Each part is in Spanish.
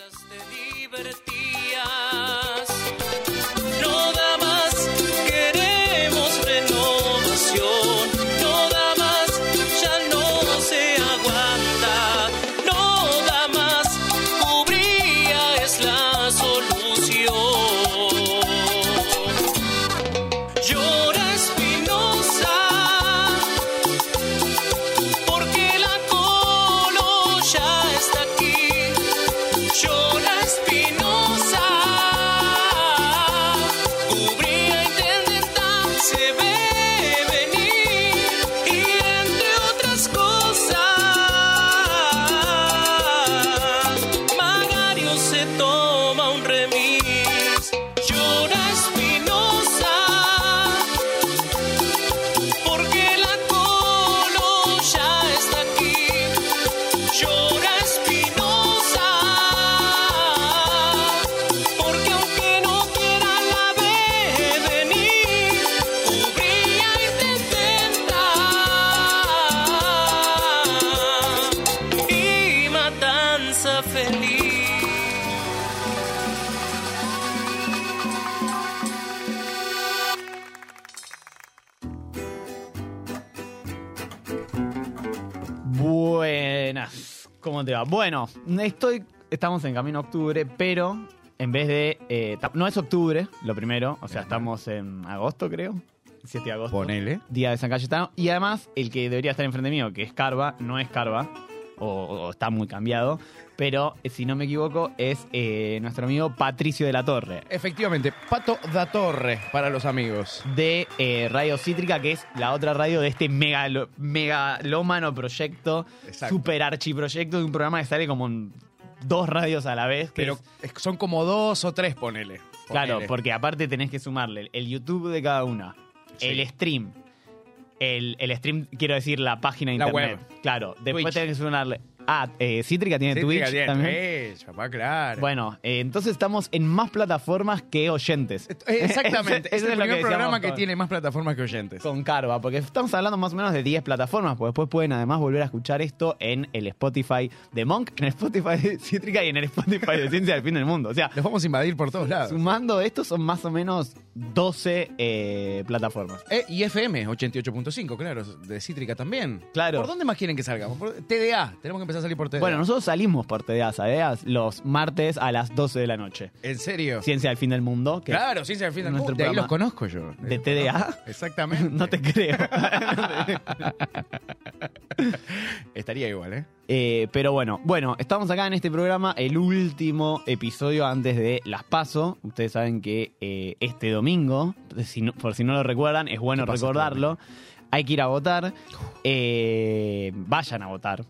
Mientras te divertías, estoy, estamos en camino a octubre, pero en vez de... eh, no es octubre, lo primero. O sea, estamos en agosto, creo. 7 de agosto. Ponele. Día de San Cayetano. Y además, el que debería estar enfrente mío, que es Carva, no es Carva. O, o está muy cambiado. Pero, eh, si no me equivoco, es eh, nuestro amigo Patricio de la Torre. Efectivamente, Pato da Torre para los amigos. de eh, Radio Cítrica, que es la otra radio de este megalo- megalómano proyecto, Exacto. super archiproyecto de un programa que sale como en dos radios a la vez. que Pero es- son como dos o tres, ponele. claro, porque aparte tenés que sumarle el YouTube de cada una, Sí. el stream. El, el stream, quiero decir, la página de La internet. web. Claro, después Twitch. tenés que sumarle. Ah, eh, Cítrica tiene Cítrica Twitch tiene también. Twitch, papá, claro. Bueno, eh, entonces estamos en más plataformas que oyentes. Eh, Exactamente. Eso- es el primer programa que con- tiene más plataformas que oyentes. con Carva, porque estamos hablando más o menos de 10 plataformas, porque después pueden además volver a escuchar esto en el Spotify de Monk, en el Spotify de Cítrica y en el Spotify de Ciencia del Fin del Mundo. O sea, Los vamos a invadir por todos lados. sumando esto son más o menos 12 eh, plataformas. Y FM 88.5, claro, de Cítrica también. Claro. ¿Por dónde más quieren que salgamos? Por TDA. Tenemos que empezar a salir por TDA. Bueno, nosotros salimos por TDA, ¿sabías? Los martes a las 12 de la noche. ¿En serio? Ciencia del Fin del Mundo. Que Claro, Ciencia del Fin del Mundo. De ahí los conozco yo. ¿De TDA? Exactamente. No te creo. Estaría igual, ¿eh? Eh, pero bueno, bueno, estamos acá en este programa, el último episodio antes de las PASO. Ustedes saben que eh, este domingo, si no- por si no lo recuerdan, es bueno ¿Qué pasa este recordarlo. Hay que ir a votar. Eh, vayan a votar.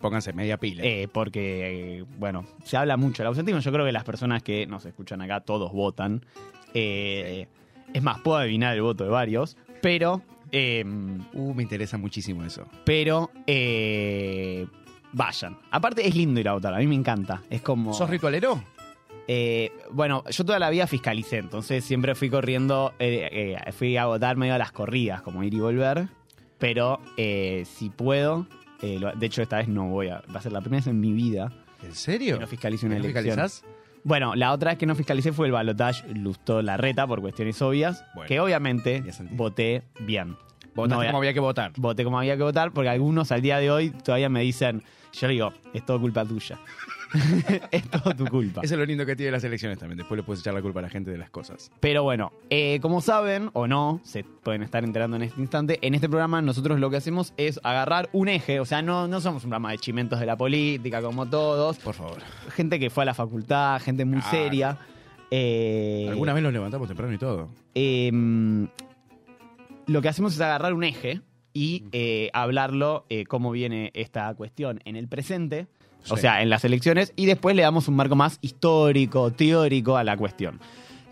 Pónganse media pila. eh, porque, eh, bueno, se habla mucho del ausentismo. Yo creo que las personas que nos escuchan acá, todos votan. Eh, Es más, puedo adivinar el voto de varios. Pero, eh, Uh, me interesa muchísimo eso. pero, vayan. Aparte, es lindo ir a votar. A mí me encanta. Es como. ¿Sos ritualero? Eh, bueno, yo toda la vida fiscalicé, entonces siempre fui corriendo, eh, eh, fui a votar medio a las corridas, como ir y volver. Pero si puedo, eh, lo- de hecho esta vez no voy a, va a ser la primera vez en mi vida ¿En serio? que no fiscalice una ¿No elección. fiscalizás? Bueno, la otra vez que no fiscalicé fue el balotage Lustó Larreta por cuestiones obvias, Bueno, que obviamente voté bien. Votaste No voy a- como había que votar. Voté como había que votar, porque algunos al día de hoy todavía me dicen, yo digo, es todo culpa tuya. es todo tu culpa. Eso es lo lindo que tiene las elecciones también. Después le puedes echar la culpa a la gente de las cosas. Pero bueno, eh, como saben o no, se pueden estar enterando en este instante, en este programa nosotros lo que hacemos es agarrar un eje, o sea, no, no somos un programa de chimentos de la política como todos, Por favor. gente que fue a la facultad, gente muy seria. eh, Alguna vez nos levantamos temprano y todo. eh, lo que hacemos es agarrar un eje y eh, hablarlo eh, cómo viene esta cuestión en el presente, o Sí. sea, en las elecciones, y después le damos un marco más histórico, teórico a la cuestión.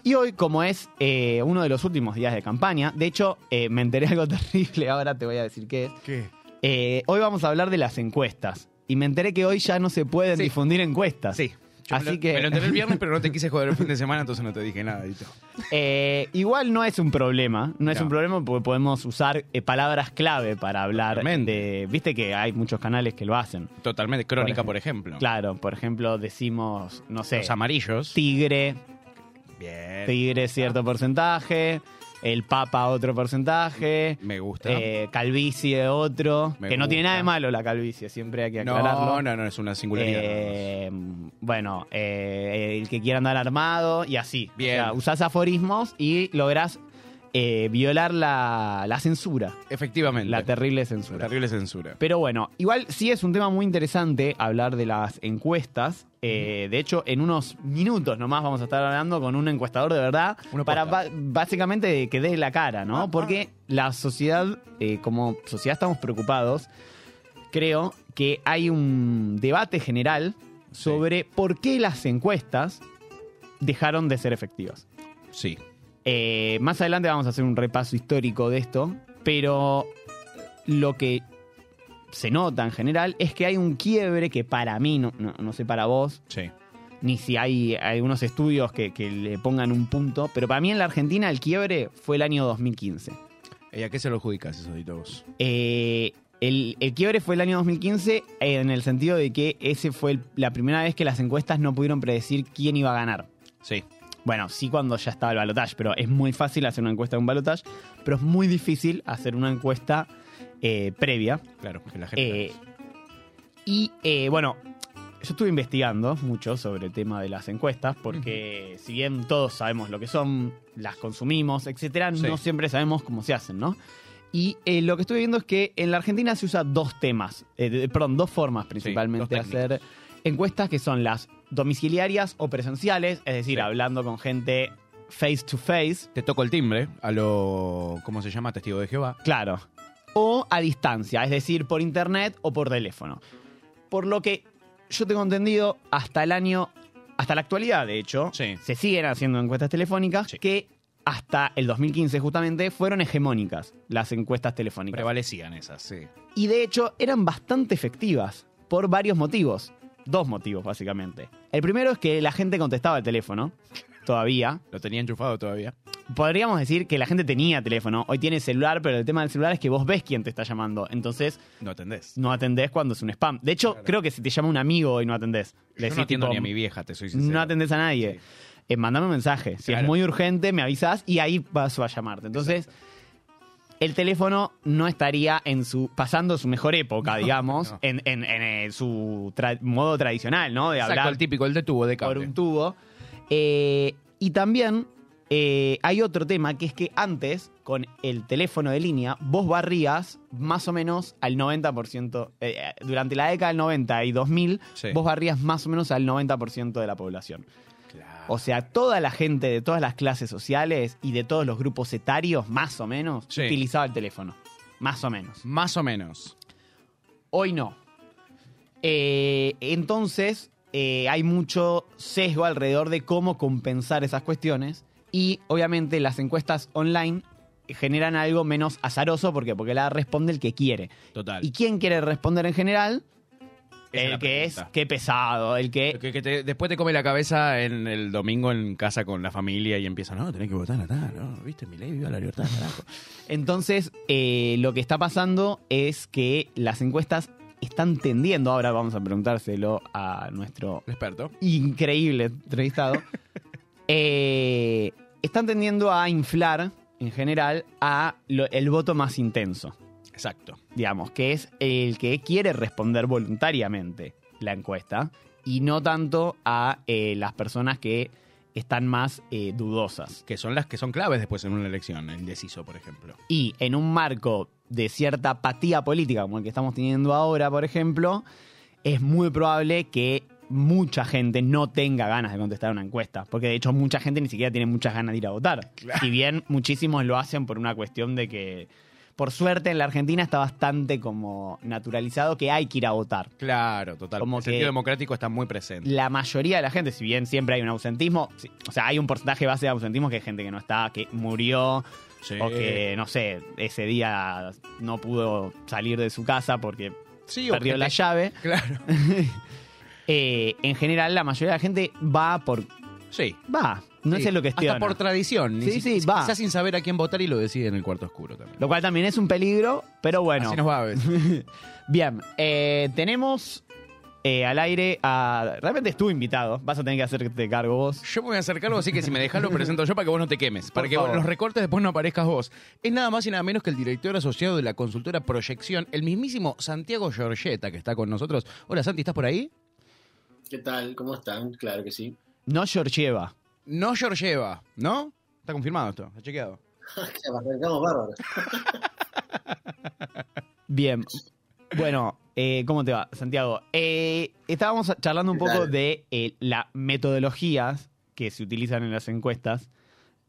Y hoy, como es eh, uno de los últimos días de campaña, de hecho, eh, me enteré algo terrible, ahora te voy a decir qué es. ¿Qué? Eh, hoy vamos a hablar de las encuestas. Y me enteré que hoy ya no se pueden Sí. difundir encuestas. Sí. Yo me Así lo- que- Me lo enteré el viernes, pero no te quise joder el fin de semana, entonces no te dije nada. Dito. Eh, igual no es un problema, no es No. un problema porque podemos usar eh, palabras clave para hablar Totalmente. de... Viste que hay muchos canales que lo hacen. Totalmente. Crónica, Por por ejemplo. Claro, por ejemplo, decimos, no sé, Los amarillos. tigre, Bien. tigre cierto porcentaje, el papa otro porcentaje, Me gusta. eh, calvicie otro, Me que no tiene nada de malo la calvicie, siempre hay que aclararlo. no, no, no, es una singularidad. Eh, bueno, eh, el que quiera andar armado y así. Bien. O sea, usás aforismos y lográs eh, violar la, la censura, Efectivamente. la terrible La censura. terrible censura. Pero bueno, igual sí es un tema muy interesante hablar de las encuestas. Eh, de hecho, en unos minutos nomás vamos a estar hablando con un encuestador de verdad Uno para básicamente que dé la cara, ¿no? Ah, Porque la sociedad, eh, como sociedad estamos preocupados, creo que hay un debate general Sí. sobre por qué las encuestas dejaron de ser efectivas. Sí. Eh, más adelante vamos a hacer un repaso histórico de esto, pero lo que se nota en general es que hay un quiebre que para mí, no, no- no sé para vos, Sí. ni si hay algunos estudios que, que le pongan un punto, pero para mí en la Argentina el quiebre fue el año 2015. ¿Y a qué se lo adjudicas eso, Dito, vos? Eh, el, el quiebre fue el año 2015 en el sentido de que ese fue el- la primera vez que las encuestas no pudieron predecir quién iba a ganar. Sí. Bueno, sí cuando ya estaba el balotaje, pero es muy fácil hacer una encuesta de un balotaje, pero es muy difícil hacer una encuesta eh, previa. Claro, que la gente. Eh, y eh, bueno, yo estuve investigando mucho sobre el tema de las encuestas, porque si bien todos sabemos lo que son, las consumimos, etcétera, Sí. no siempre sabemos cómo se hacen, ¿no? Y eh, lo que estuve viendo es que en la Argentina se usa dos temas, eh, de- perdón, dos formas principalmente de hacer encuestas que son las domiciliarias o presenciales, es decir, Sí. hablando con gente face to face, Te toco el timbre a lo. ¿Cómo se llama? Testigo de Jehová. Claro. O a distancia, es decir, por internet o por teléfono. Por lo que yo tengo entendido, hasta el año, hasta la actualidad, de hecho, Sí. se siguen haciendo encuestas telefónicas Sí. que hasta el 2015 justamente fueron hegemónicas las encuestas telefónicas. Prevalecían esas, sí. Y de hecho eran bastante efectivas por varios motivos. Dos motivos, básicamente. El primero es que la gente contestaba el teléfono, todavía. Lo tenía enchufado todavía. Podríamos decir que la gente tenía teléfono, hoy tiene celular, pero el tema del celular es que vos ves quién te está llamando. Entonces, No atendés. no atendés cuando es un spam. De hecho, creo que si te llama un amigo y no atendés, Yo decís no atiendo tipo, ni a mi vieja, te soy sincero. no atendés a nadie. Sí. Eh, mandame un mensaje. Si es muy urgente, me avisás y ahí paso a llamarte. Entonces, el teléfono no estaría en su pasando su mejor época, digamos, no. en, en- en, eh, su tra- modo tradicional, ¿no? De Exacto, hablar el típico, el de tubo de por cable. un tubo. Eh, y también eh, hay otro tema que es que antes, con el teléfono de línea, vos barrías más o menos al 90%, eh, durante la década del 90 y 2000, Sí. vos barrías más o menos al 90% de la población. O sea, toda la gente de todas las clases sociales y de todos los grupos etarios, más o menos, Sí. utilizaba el teléfono. Más o menos. Más o menos. Hoy no. Eh, entonces, eh, hay mucho sesgo alrededor de cómo compensar esas cuestiones. Y obviamente las encuestas online generan algo menos azaroso. ¿Por qué? Porque la responde el que quiere. Total. ¿Y quién quiere responder en general? El que es, qué pesado, el que... Que, que te- después te come la cabeza en el domingo en casa con la familia y empieza, no, tenés que votar a tal, no, viste, mi ley viva la libertad, carajo. Entonces, eh, lo que está pasando es que las encuestas están tendiendo, ahora vamos a preguntárselo a nuestro experto. increíble entrevistado, eh, están tendiendo a inflar en general a lo- el voto más intenso, Exacto. digamos, que es el que quiere responder voluntariamente la encuesta y no tanto a eh, las personas que están más eh, dudosas. Que son las que son claves después en una elección, el indeciso, por ejemplo. Y en un marco de cierta apatía política como el que estamos teniendo ahora, por ejemplo, es muy probable que mucha gente no tenga ganas de contestar una encuesta, porque de hecho mucha gente ni siquiera tiene muchas ganas de ir a votar. Si bien muchísimos lo hacen por una cuestión de que, por suerte en la Argentina está bastante como naturalizado que hay que ir a votar. Claro, total. Como el que- sentido democrático está muy presente. La mayoría de la gente, si bien siempre hay un ausentismo, sí, o sea, hay un porcentaje base de ausentismo que hay gente que no está, que murió, Sí. o que, no sé, ese día no pudo salir de su casa porque Sí, perdió la llave. Claro. eh, en general la mayoría de la gente va por... Sí. Va, no Sí. sé lo que Hasta por tradición. ni Sí, si- sí, va. Quizás sin saber a quién votar y lo decide en el cuarto oscuro también. Lo cual también es un peligro, pero bueno. Así nos va a ver. Bien, eh, tenemos eh, al aire a... Realmente estuvo invitado, vas a tener que hacerte cargo vos. Yo me voy a hacer cargo, así que si me dejas lo presento yo para que vos no te quemes. Para Por que favor. los recortes después no aparezcas vos. Es nada más y nada menos que el director asociado de la consultora Proyección, el mismísimo Santiago Giorgetta, que está con nosotros. Hola Santi, ¿estás por ahí? ¿Qué tal? ¿Cómo están? Claro que sí. No Georgieva. No Giorgieva, ¿no? Está confirmado esto, está chequeado. Arrancamos bárbaros. Bien. Bueno, eh, ¿cómo te va, Santiago? Eh, estábamos charlando un ¿Qué poco de eh, las metodologías que se utilizan en las encuestas.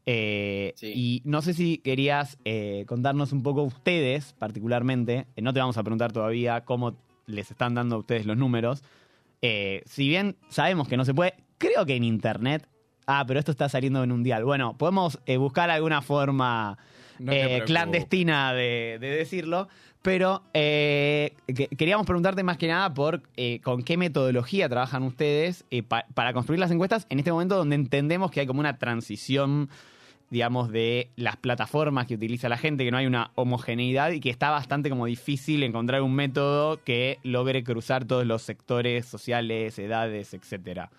Sí. Y no sé si querías contarnos un poco ustedes, particularmente. no te vamos a preguntar todavía cómo les están dando a ustedes los números. Si bien sabemos que no se puede, creo que en internet. Ah, pero esto está saliendo en un dial. Bueno, podemos eh, buscar alguna forma No eh, clandestina de, de decirlo. Pero eh, que- queríamos preguntarte más que nada por eh, con qué metodología trabajan ustedes pa- para construir las encuestas en este momento donde entendemos que hay como una transición, digamos, de las plataformas que utiliza la gente, que no hay una homogeneidad y que está bastante como difícil encontrar un método que logre cruzar todos los sectores sociales, edades, etcétera.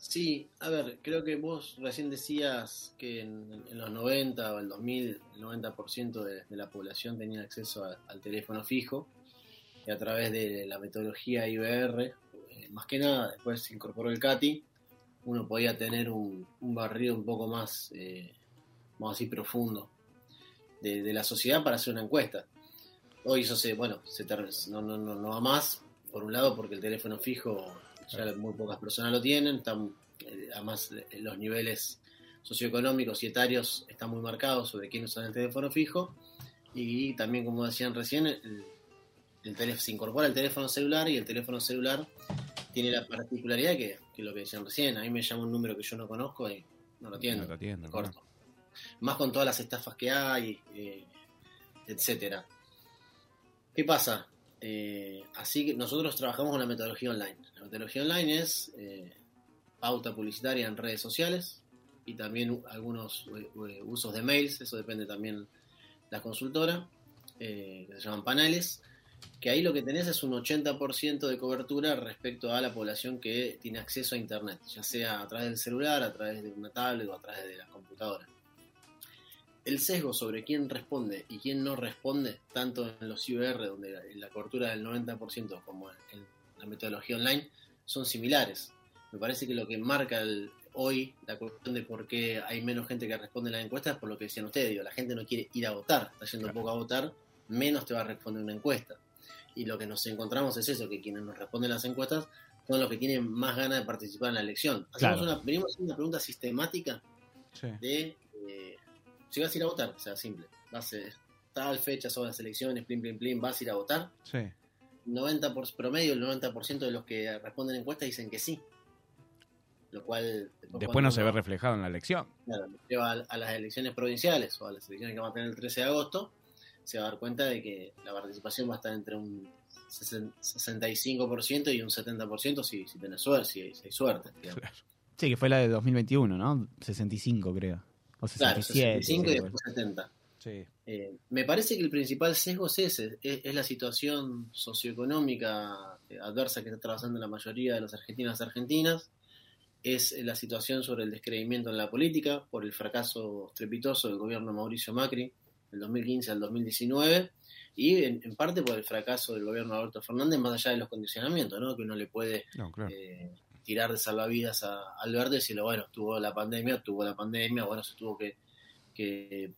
Sí, a ver, creo que vos recién decías que en, en los 90 o el 2000 el 90% de, de la población tenía acceso a- al teléfono fijo y a través de la metodología IBR, eh, más que nada, después se incorporó el CATI, uno podía tener un, un barrido un poco más, eh, vamos a decir, profundo de, la sociedad para hacer una encuesta. Hoy eso se, bueno, se no, no, no, no va más, por un lado porque el teléfono fijo ya muy pocas personas lo tienen, están, eh, además eh, los niveles socioeconómicos y etarios están muy marcados sobre quién usa el teléfono fijo y también como decían recién el, el teléfono, se incorpora el teléfono celular y el teléfono celular tiene la particularidad que, que lo que decían recién, a mí me llama un número que yo no conozco y no lo atiendo, No atiendo, corto. Más con todas las estafas que hay, eh, etcétera. ¿Qué pasa? Eh, así que nosotros trabajamos con la metodología online. La metodología online es eh, pauta publicitaria en redes sociales y también algunos eh, eh, usos de mails, eso depende también la consultora, que se llaman paneles, que ahí lo que tenés es un 80% de cobertura respecto a la población que tiene acceso a Internet, ya sea a través del celular, a través de una tablet o a través de la computadora. El sesgo sobre quién responde y quién no responde, tanto en los IBR, donde la, la cobertura del 90%, como en la metodología online, son similares. Me parece que lo que marca el- hoy la cuestión de por qué hay menos gente que responde a las encuestas es por lo que decían ustedes. Digo, la gente no quiere ir a votar, está yendo Claro. poco a votar, menos te va a responder una encuesta. Y lo que nos encontramos es eso, que quienes nos responden las encuestas son los que tienen más ganas de participar en la elección. Hacemos Claro. una, venimos haciendo una pregunta sistemática Sí. de eh, si vas a ir a votar, o sea, simple. Vas a tal fecha son las elecciones, plim, plim, plim, vas a ir a votar. Sí. 90 por promedio, el 90% de los que responden encuestas dicen que sí. Lo cual Después no se ve reflejado en la elección. claro, lleva a, a las elecciones provinciales o a las elecciones que van a tener el 13 de agosto, se va a dar cuenta de que la participación va a estar entre un 60 65% y un 70% si, si tenés suerte, si, si hay suerte. digamos. Sí, que fue la de 2021, ¿no? 65 creo. O Claro, 67. 65 y después 70. Sí. Eh, me parece que el principal sesgo es ese, es, es la situación socioeconómica eh, adversa que está atravesando la mayoría de los argentinos y argentinas, es la situación sobre el descreimiento en la política por el fracaso estrepitoso del gobierno de Mauricio Macri del 2015 al 2019 y en, en parte por el fracaso del gobierno de Alberto Fernández más allá de los condicionamientos, ¿no? que uno le puede No, claro. eh, tirar de salvavidas a y decirle, bueno, tuvo la pandemia, tuvo la pandemia, bueno, se tuvo que,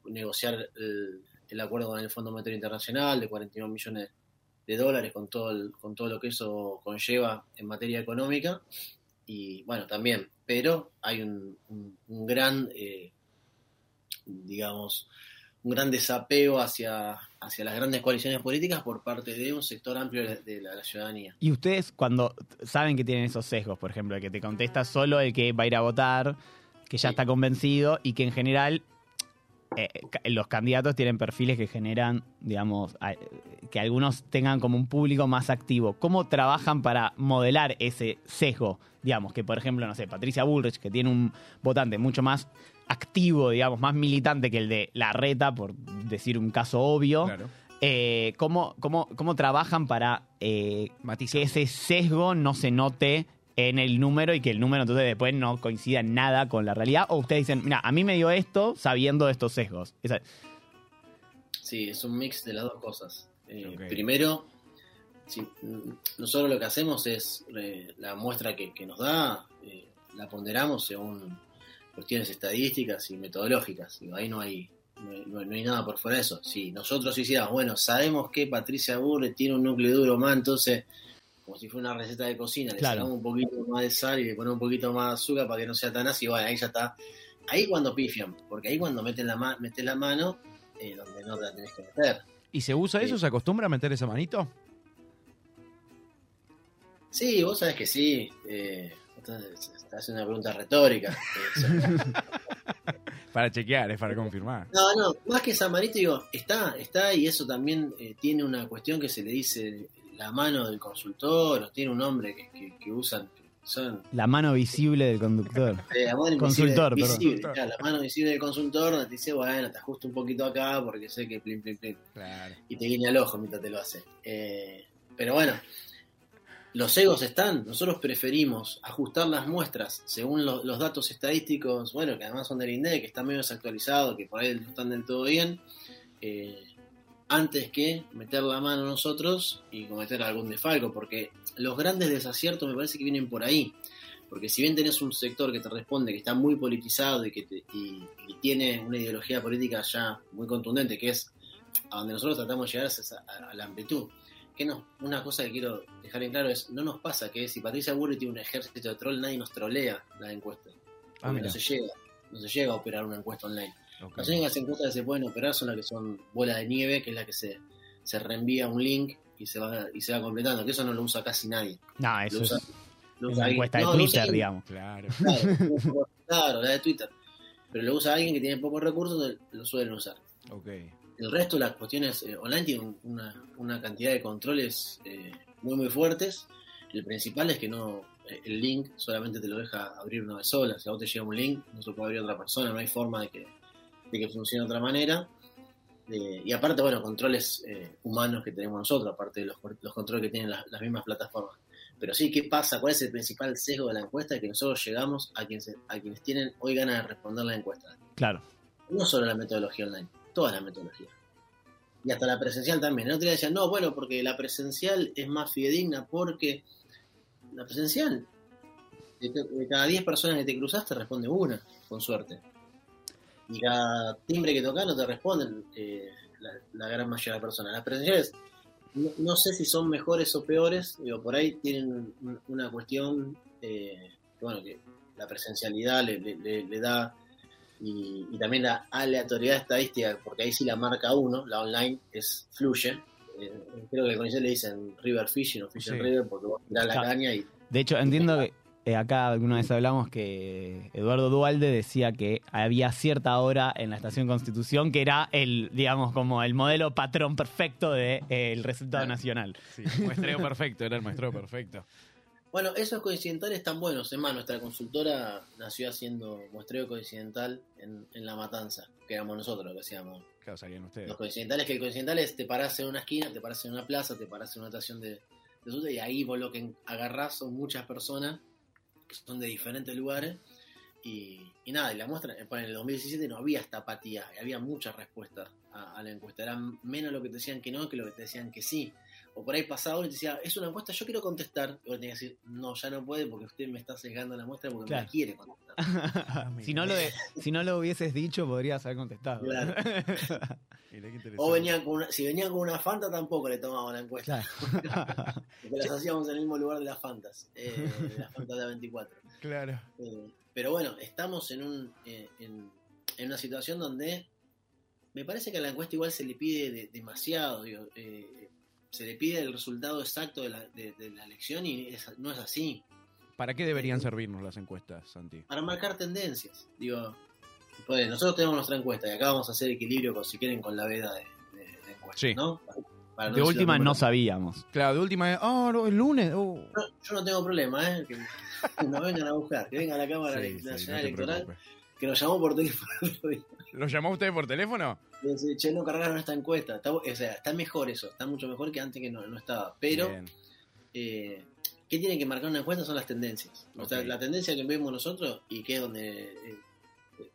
negociar el, acuerdo con el Fondo Monetario Internacional de 49 millones de dólares con todo, el- con todo lo que eso conlleva en materia económica. Y bueno, también, pero hay un, un- un gran, eh, digamos, un gran desapego hacia, hacia las grandes coaliciones políticas por parte de un sector amplio de, de la- ciudadanía. Y ustedes cuando saben que tienen esos sesgos, por ejemplo, el que te contesta solo el que va a ir a votar, que ya Sí. está convencido y que en general eh, los candidatos tienen perfiles que generan, digamos, a- que algunos tengan como un público más activo. ¿Cómo trabajan para modelar ese sesgo? Digamos, que por ejemplo, no sé, Patricia Bullrich, que tiene un votante mucho más activo, digamos, más militante que el de la reta, por decir un caso obvio. Claro. Eh, ¿cómo, cómo, cómo trabajan para eh, Matizar. que ese sesgo no se note en el número y que el número entonces después no coincida en nada con la realidad? O ustedes dicen, mira, a mí me dio esto sabiendo de estos sesgos. Esa- Sí, es un mix de las dos cosas. Eh. Primero, si- mm, nosotros lo que hacemos es eh, la muestra que, que nos da, eh, la ponderamos según cuestiones estadísticas y metodológicas. Digo, ahí no hay, no hay, no nada por fuera de eso. Si nosotros hiciéramos, bueno, sabemos que Patricia Burre tiene un núcleo duro más, entonces, como si fuera una receta de cocina, le sacamos un poquito más de sal y le ponemos un poquito más de azúcar para que no sea tan ácido, bueno, ahí ya está. Ahí cuando pifian, porque ahí cuando meten la, ma- metes la mano, eh, donde no te la tenés que meter. ¿Y se usa eso? ¿Se acostumbra a meter esa manito? Sí, vos sabés que sí. Eh, estás haciendo una pregunta retórica. Para chequear, es para confirmar. no, no, más que esa manito, digo, está, está, y eso también eh, tiene una cuestión que se le dice la mano del consultor, o tiene un nombre que, que, que usan, son la mano visible del conductor. eh, la mano Consultor, perdón. visible, claro, la mano visible del consultor te dice, bueno, te ajusto un poquito acá porque sé que plin, plin, plin. Claro. y te guiña el ojo mientras te lo hace. Eh, pero bueno, los egos están. Nosotros preferimos ajustar las muestras según lo- los datos estadísticos, bueno, que además son del INDEC, que están medio desactualizados, que por ahí no están del todo bien, eh, antes que meter la mano nosotros y cometer algún desfalco, porque los grandes desaciertos me parece que vienen por ahí. Porque si bien tenés un sector que te responde, que está muy politizado y que te- y- tiene una ideología política ya muy contundente, que es a donde nosotros tratamos de llegar a- a la amplitud. Que no, una cosa que quiero dejar en claro es, no nos pasa que si Patricia Burri tiene un ejército de troll, nadie nos trolea la encuesta. Ah, no se llega, no se llega a operar una encuesta online. Las únicas encuestas que se pueden operar son las que son bola de nieve, que es la que se, se reenvía un link y se va y se va completando, que eso no lo usa casi nadie. No, Lo eso usa, es lo una usa alguien- encuesta de no, Twitter, digamos. Claro. Claro, claro, la de Twitter. Pero lo usa alguien que tiene pocos recursos, lo suelen usar. Ok. El resto de las cuestiones eh, online tienen una, una cantidad de controles eh, muy muy fuertes. El principal es que no eh, el link solamente te lo deja abrir una vez sola. Si a vos te llega un link, no se lo puede abrir otra persona, no hay forma de que, de que funcione de otra manera. Eh, y aparte, bueno, controles eh, humanos que tenemos nosotros, aparte de los, los controles que tienen las, las mismas plataformas. Pero sí, ¿qué pasa? ¿Cuál es el principal sesgo de la encuesta? Que nosotros llegamos a quienes, a quienes tienen hoy ganas de responder la encuesta Claro. no solo la metodología online, toda la metodología. Y hasta la presencial también. El otro día decían, no, bueno, porque la presencial es más fidedigna porque la presencial, de, cada 10 personas que te cruzaste, responde una, con suerte. Y cada timbre que tocas no te responden eh, la, gran mayoría de personas. Las presenciales, no, sé si son mejores o peores, digo, por ahí tienen un- una cuestión eh, bueno, que la presencialidad le- le- le da y, y también la aleatoriedad estadística, porque ahí sí la marca uno, la online es fluye. Eh, creo que con eso le dicen river fishing o fishing Sí. river porque vos tirás la Claro. caña y De hecho, entiendo que eh, acá alguna vez hablamos que Eduardo Dualde decía que había cierta hora en la estación Constitución que era el, digamos, como el modelo patrón perfecto del de, eh, el resultado nacional. Sí, muestreo perfecto, era el muestreo perfecto. Bueno, esos coincidentales están buenos. Es más, nuestra consultora nació haciendo muestreo coincidental en, en La Matanza, que éramos nosotros lo que hacíamos. Claro, sabían ustedes. Los coincidentales, que el coincidental es te parás en una esquina, te parás en una plaza, te parás en una estación de, de subte, y ahí vos lo que agarrás son muchas personas que son de diferentes lugares. Y, y nada, y la muestra, en el 2017 no había esta apatía, y había muchas respuestas a, a la encuesta. Era menos lo que te decían que no que lo que te decían que sí. O por ahí pasaba uno y te decía, es una encuesta, yo quiero contestar. Y vos tenías que decir, no, ya no puede porque usted me está sesgando la muestra porque Claro. me la quiere contestar. si, no lo de- si no lo hubieses dicho, podrías haber contestado. Claro. O venían con una, si venían con una Fanta tampoco le tomaban la encuesta. Claro. Porque las hacíamos en el mismo lugar de las Fantas, eh, de las Fantas de A24. Claro. Eh, pero bueno, estamos en, un, eh, en, en una situación donde me parece que a la encuesta igual se le pide de- demasiado. digo, eh, se le pide el resultado exacto de la, de, de la elección y es- no es así. ¿Para qué deberían servirnos las encuestas, Santi? Para marcar tendencias. Digo, Pues nosotros tenemos nuestra encuesta y acá vamos a hacer equilibrio, con, si quieren, con la veda de, de- de encuesta, Sí. ¿no? Para- no De última no sabíamos. Claro, de última, oh, no, el lunes. oh. No, yo no tengo problema, ¿eh? Que, que nos vengan a buscar, que venga a la Cámara Sí, sí, no Nacional te Electoral, preocupes. que nos llamó por teléfono el otro día. ¿Lo llamó usted por teléfono? Y dice, che, no cargaron esta encuesta. Está, o sea, está mejor eso, está mucho mejor que antes que no, no estaba. Pero, eh, ¿qué tiene que marcar una encuesta? Son las tendencias. O sea, la tendencia que vemos nosotros y que es donde eh,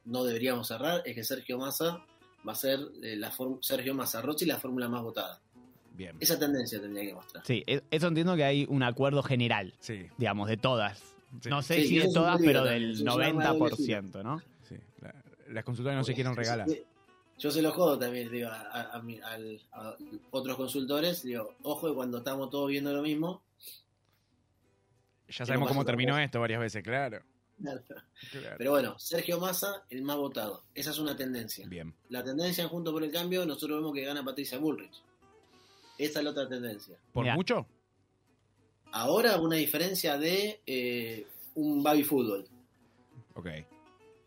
no deberíamos cerrar es que Sergio Massa va a ser eh, la Sergio Massa Rossi la fórmula más votada. Bien. Esa tendencia tendría que mostrar. Sí, e- eso entiendo que hay un acuerdo general, Sí, digamos, de todas. Sí. No sé Sí, si de todas, pero también, del es un arma de doble filo. 90%, ¿no? sí. La- las consultoras no se quieren regalar. Yo, se lo jodo también, digo, a, a- a mi- al- a otros consultores, digo, ojo que cuando estamos todos viendo lo mismo, Ya sabemos cómo terminó cosa. esto varias veces, claro. claro. pero bueno, Sergio Massa, el más votado. Esa es una tendencia. Bien. La tendencia en Junto por el Cambio, nosotros vemos que gana Patricia Bullrich. Esa es la otra tendencia. ¿Por Mira. mucho? Ahora una diferencia de eh, un baby fútbol. Ok.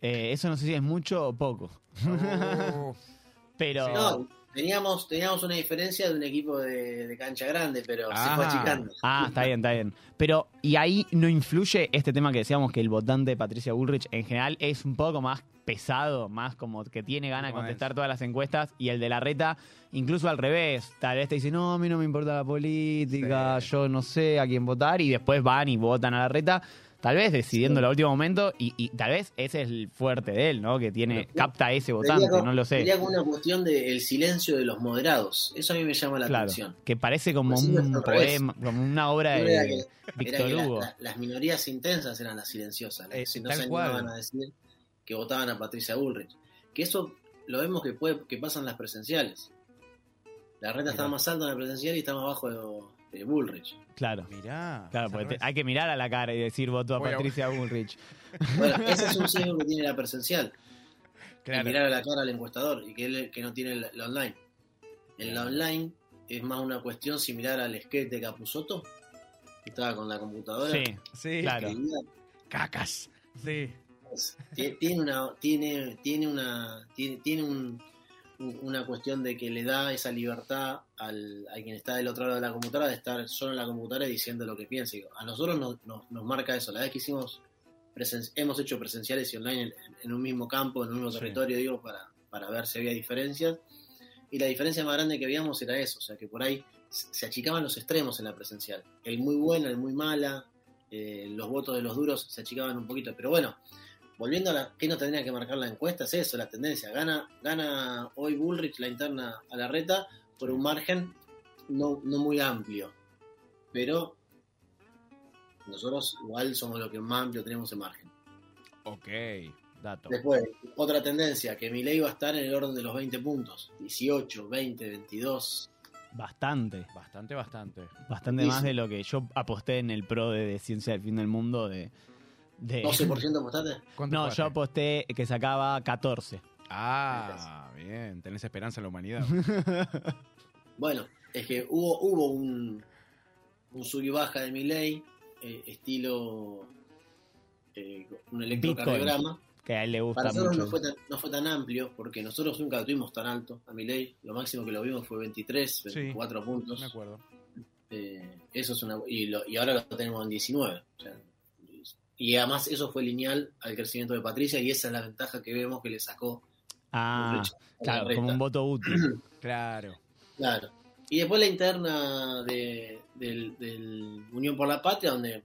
Eh, eso no sé si es mucho o poco. Oh, Pero No, teníamos, teníamos una diferencia de un equipo de, de cancha grande, pero se fue Ah. achicando. Ah, está bien, está bien. Pero, y ahí no influye este tema que decíamos que el votante de Patricia Bullrich en general es un poco más pesado, más como que tiene ganas de contestar todas las encuestas y el de la reta, incluso al revés, tal vez te dice, no, a mí no me importa la política, Sí. yo no sé a quién votar y después van y votan a la reta. Tal vez decidiendo Sí. el último momento y, y tal vez ese es el fuerte de él, ¿no? Que tiene, Pero, capta ese votante, no lo sé. Sería como una cuestión del silencio de los moderados. Eso a mí me llama la Claro, atención. que parece como Pues un poema, como una obra de que- Víctor Hugo. la- las minorías intensas eran las silenciosas, las Eh, que si no se animaban a decir que votaban a Patricia Bullrich. Que eso lo vemos que puede que pasan las presenciales. La reta está más alta en la presencial y está más bajo de, Bullrich. Claro. Mirá. Claro, porque te- hay que mirar a la cara y decir voto a Voy a- Patricia Bullrich. Bueno, ese es un signo que tiene la presencial. Claro. Mirar a la cara al encuestador y que él que no tiene la, la online. En la online es más una cuestión similar al skate de Capusotto, que estaba con la computadora. Sí, Sí, Claro. escribía. cacas. Sí. Tie- tiene una tiene tiene una tiene, tiene un- una cuestión de que le da esa libertad al, a quien está del otro lado de la computadora de estar solo en la computadora y diciendo lo que piensa. A nosotros nos, nos, nos marca eso. La vez que hicimos presen- hemos hecho presenciales y online en, en un mismo campo en un mismo Sí. territorio digo para, para ver si había diferencias. Y la diferencia más grande que veíamos era eso o sea que por ahí se achicaban los extremos en la presencial. El muy bueno el muy mala eh, los votos de los duros se achicaban un poquito. Pero bueno volviendo a la que no tendría que marcar la encuesta, es eso, la tendencia. Gana, gana hoy Bullrich la interna a la reta por un margen no, no muy amplio. Pero nosotros igual somos los que más amplio tenemos el margen. Ok. dato. Después, otra tendencia, que Milei va a estar en el orden de los 20 puntos. 18, 20, 22. Bastante. Bastante, bastante. Bastante Sí, más de lo que yo aposté en el pro de, de Ciencia del Fin del Mundo de... de- 12% apostaste. ¿Cuánto no, jugaste? yo aposté que sacaba 14. Ah, bien. Tenés esperanza en la humanidad. Bueno, es que hubo, hubo un, un sub y baja de Milei, eh, estilo eh, un electrocardiograma. Que a él le gusta Para nosotros mucho. no fue, tan, no fue tan amplio, porque nosotros nunca lo tuvimos tan alto a Milei. Lo máximo que lo vimos fue 23, Sí. 24 puntos. Me acuerdo. Eh, eso es una, y, lo- y ahora lo tenemos en 19. o sea, y además eso fue lineal al crecimiento de Patricia y esa es la ventaja que vemos que le sacó. Ah, claro, como un voto útil. Claro. Claro. Y después la interna de, del, del Unión por la Patria, donde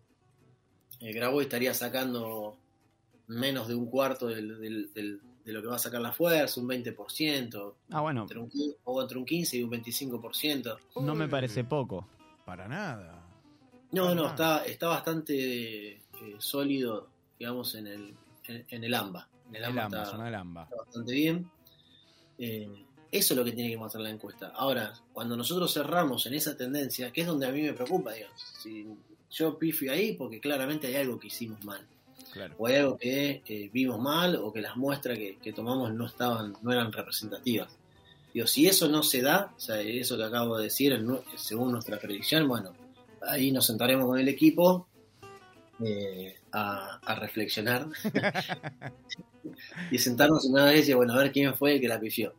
eh, Grabois estaría sacando menos de un cuarto del- del- del- de lo que va a sacar la fuerza, un 20%, Ah, bueno, entre un, o entre un 15 y un 25%. no me parece poco. Para nada. No, no, está, está bastante eh, sólido, digamos, en el, en, en el AMBA. En el El AMBA AMBA, está, zona del AMBA. está bastante bien. Eh, eso es lo que tiene que mostrar la encuesta. Ahora, cuando nosotros cerramos en esa tendencia, que es donde a mí me preocupa, digamos, si yo pifio ahí porque claramente hay algo que hicimos mal, Claro. o hay algo que eh, vimos mal, o que las muestras que, que tomamos no estaban, no eran representativas. Digo, si eso no se da, o sea, eso que acabo de decir, según nuestra predicción, bueno, ahí nos sentaremos con el equipo eh, a, a reflexionar y sentarnos una vez y decir, bueno, a ver quién fue el que la pifió.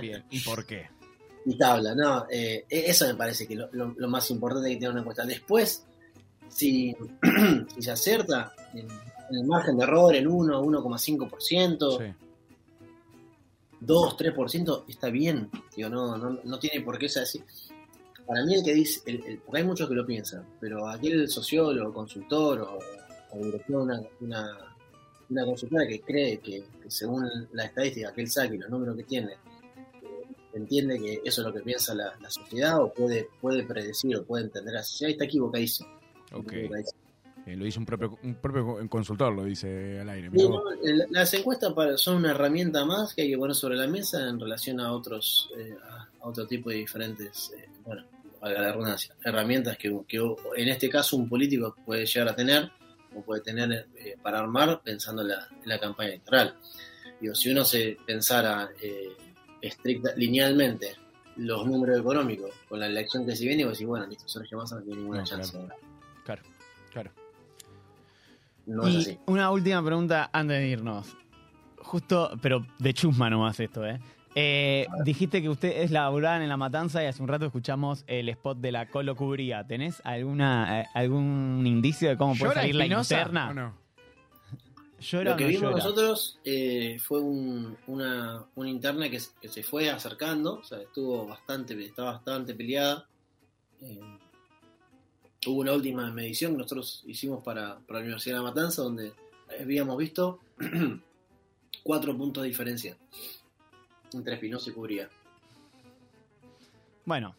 Bien. ¿Y por qué? Y tabla, ¿no? Eh, eso me parece que lo, lo- lo más importante que tiene una encuesta. Después, si, si se acierta en, en el margen de error en 1, 1,5%, Sí. 2, 3%, está bien. Digo, no, no, no tiene por qué ser así. Para mí el que dice, el- el- porque hay muchos que lo piensan, pero aquel sociólogo, consultor o, o director de una, una, una consultora que cree que, que según la estadística que él saque y los números que tiene, eh, entiende que eso es lo que piensa la, la sociedad o puede, puede predecir o puede entender a la sociedad, está equivocadísimo. Ok. Está equivocadísimo. Eh, lo dice un propio, un propio consultor, lo dice al aire. No, las encuestas para- son una herramienta más que hay que poner sobre la mesa en relación a otros eh, a, a otro tipo de diferentes, eh, bueno, valga la redundancia, herramientas que, que en este caso un político puede llegar a tener o puede tener para armar pensando en la, en la campaña electoral. Digo, si uno se pensara eh, estricta, linealmente los números económicos con la elección que se viene, vos decís, bueno, listo, Sergio Massa no tiene ninguna No, chance. claro. Claro, claro. No es y así. una última pregunta antes de irnos. Justo, pero de chusma nomás esto, ¿eh? Eh, dijiste que ustedes laburaban en La Matanza y hace un rato escuchamos el spot de la colocubría. ¿Tenés alguna, eh, algún indicio de cómo puede ¿Llora salir la interna? o no? ¿Llora Lo que no vimos llora? nosotros eh, fue un- una, una interna que, se- que se fue acercando, o sea, estuvo bastante, está bastante peleada. Eh, hubo una última medición que nosotros hicimos para, para la Universidad de La Matanza, donde habíamos visto cuatro puntos de diferencia entre Espinosa y Cubría. Bueno,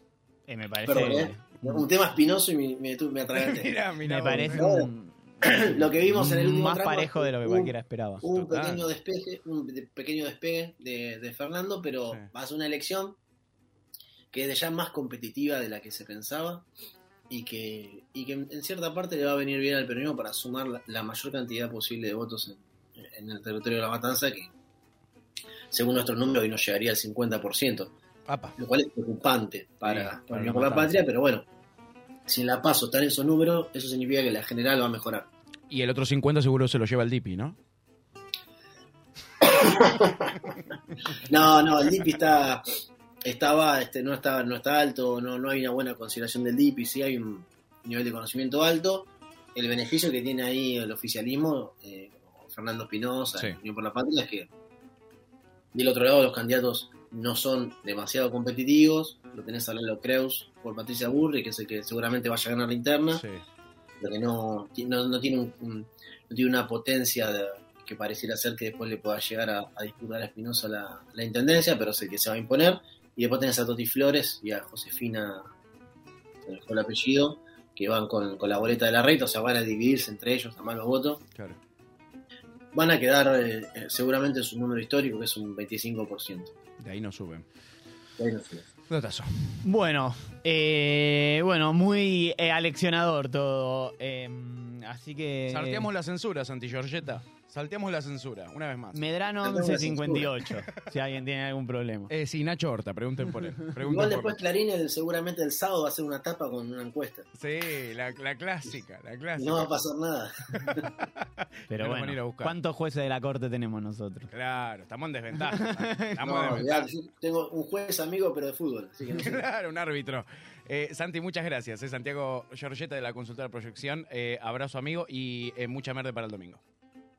eh, me parece, Perdón, ¿eh? Un tema espinoso y me, me, me atraganté. Mirá, mirá me vos. parece un, Lo que vimos en el último más tramo parejo de lo que un- cualquiera esperaba. Un Total. pequeño despegue, un de- pequeño despegue de, de Fernando, pero Sí. va a ser una elección que es de ya más competitiva de la que se pensaba y que, y que en cierta parte le va a venir bien al peronismo para sumar la, la mayor cantidad posible de votos en, en el territorio de la matanza, que según nuestros números hoy no llegaría al 50%, Apa. lo cual es preocupante para, Sí, para la patria, pero bueno, si en la paso están esos números, eso significa que la general va a mejorar. Y el otro 50 seguro se lo lleva el Dipi, ¿no? No, no, el DIPI está, estaba, este, no está, no está alto, no, no hay una buena consideración del DIPI, sí hay un nivel de conocimiento alto. El beneficio que tiene ahí el oficialismo, eh, Fernando Espinosa, Sí. Unión por la Patria, es que del otro lado los candidatos no son demasiado competitivos. Lo tenés a Lalo Creus por Patricia Burri, que es el que seguramente vaya a ganar la interna Sí. pero que no, no, no tiene, un- un- no tiene una potencia de- que pareciera ser que después le pueda llegar a, a disputar a Espinosa la, la intendencia, pero el que se va a imponer. Y después tenés a Toti Flores y a Josefina, se el apellido, que van con, con la boleta de la reta, o sea, van a dividirse entre ellos a malos votos. Claro. Van a quedar eh, eh, seguramente en su número histórico, que es un 25%. De ahí no suben. Ahí no. Notazo. Bueno, eh, bueno, muy eh, aleccionador todo. eh, así que. Salteamos la censura, Santi Giorgetta. Salteamos la censura, una vez más. Medrano Salteamos la 1158, si alguien tiene algún problema. Eh, sí, Nacho Horta, pregunten por él. Pregunten Igual después Clarín el- seguramente el sábado va a hacer una tapa con una encuesta. Sí, la, la clásica, la clásica. no va a pasar nada. Pero a ir a bueno, buscar. ¿cuántos jueces de la corte tenemos nosotros? Claro, estamos en desventaja. Estamos No, en desventaja. tengo un juez amigo, pero de fútbol. Así que no sé. Claro, un árbitro. Eh, Santi, muchas gracias. eh, Santiago Giorgetta de la Consultora Proyección. Eh, abrazo, amigo, y eh, mucha merde para el domingo.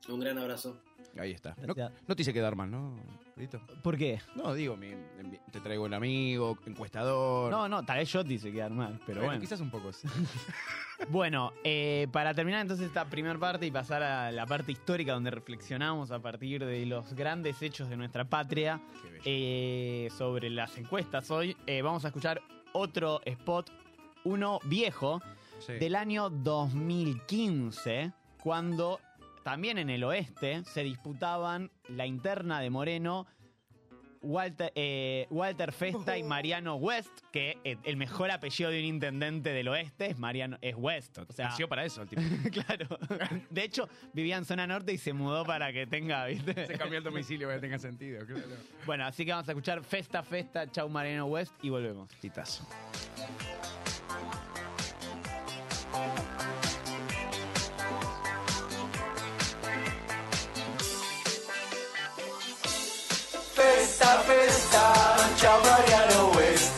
Un gran abrazo. Ahí está. No, no te hice quedar mal, ¿no? ¿Listo? ¿Por qué? No, digo, mi- mi- te traigo un amigo, encuestador. No, no, tal vez yo te hice quedar mal, pero bueno. Quizás un poco. sí. Bueno, eh, para terminar entonces esta primera parte y pasar a la parte histórica donde reflexionamos a partir de los grandes hechos de nuestra patria eh, sobre las encuestas hoy, eh, vamos a escuchar otro spot, uno viejo, Sí. del año 2015, cuando también en el oeste se disputaban la interna de Moreno, Walter, eh, Walter Festa y Mariano West, que eh, el mejor apellido de un intendente del oeste es Mariano es West. O sea, Nació para eso el tipo. claro. De hecho, vivía en zona norte y se mudó para que tenga, ¿viste? Se cambió el domicilio para que tenga sentido. Claro. Bueno, así que vamos a escuchar Festa, Festa, Chau Mariano West y volvemos. Titazo. Festa, festa. Chao Mariano West, chao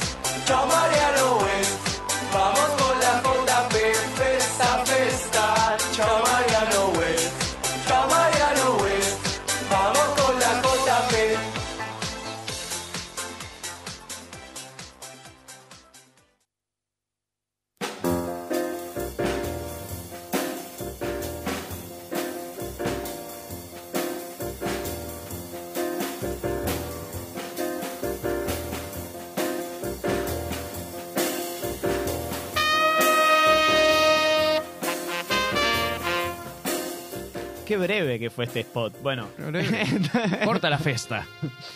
Qué breve que fue este spot. Bueno, Corta la festa.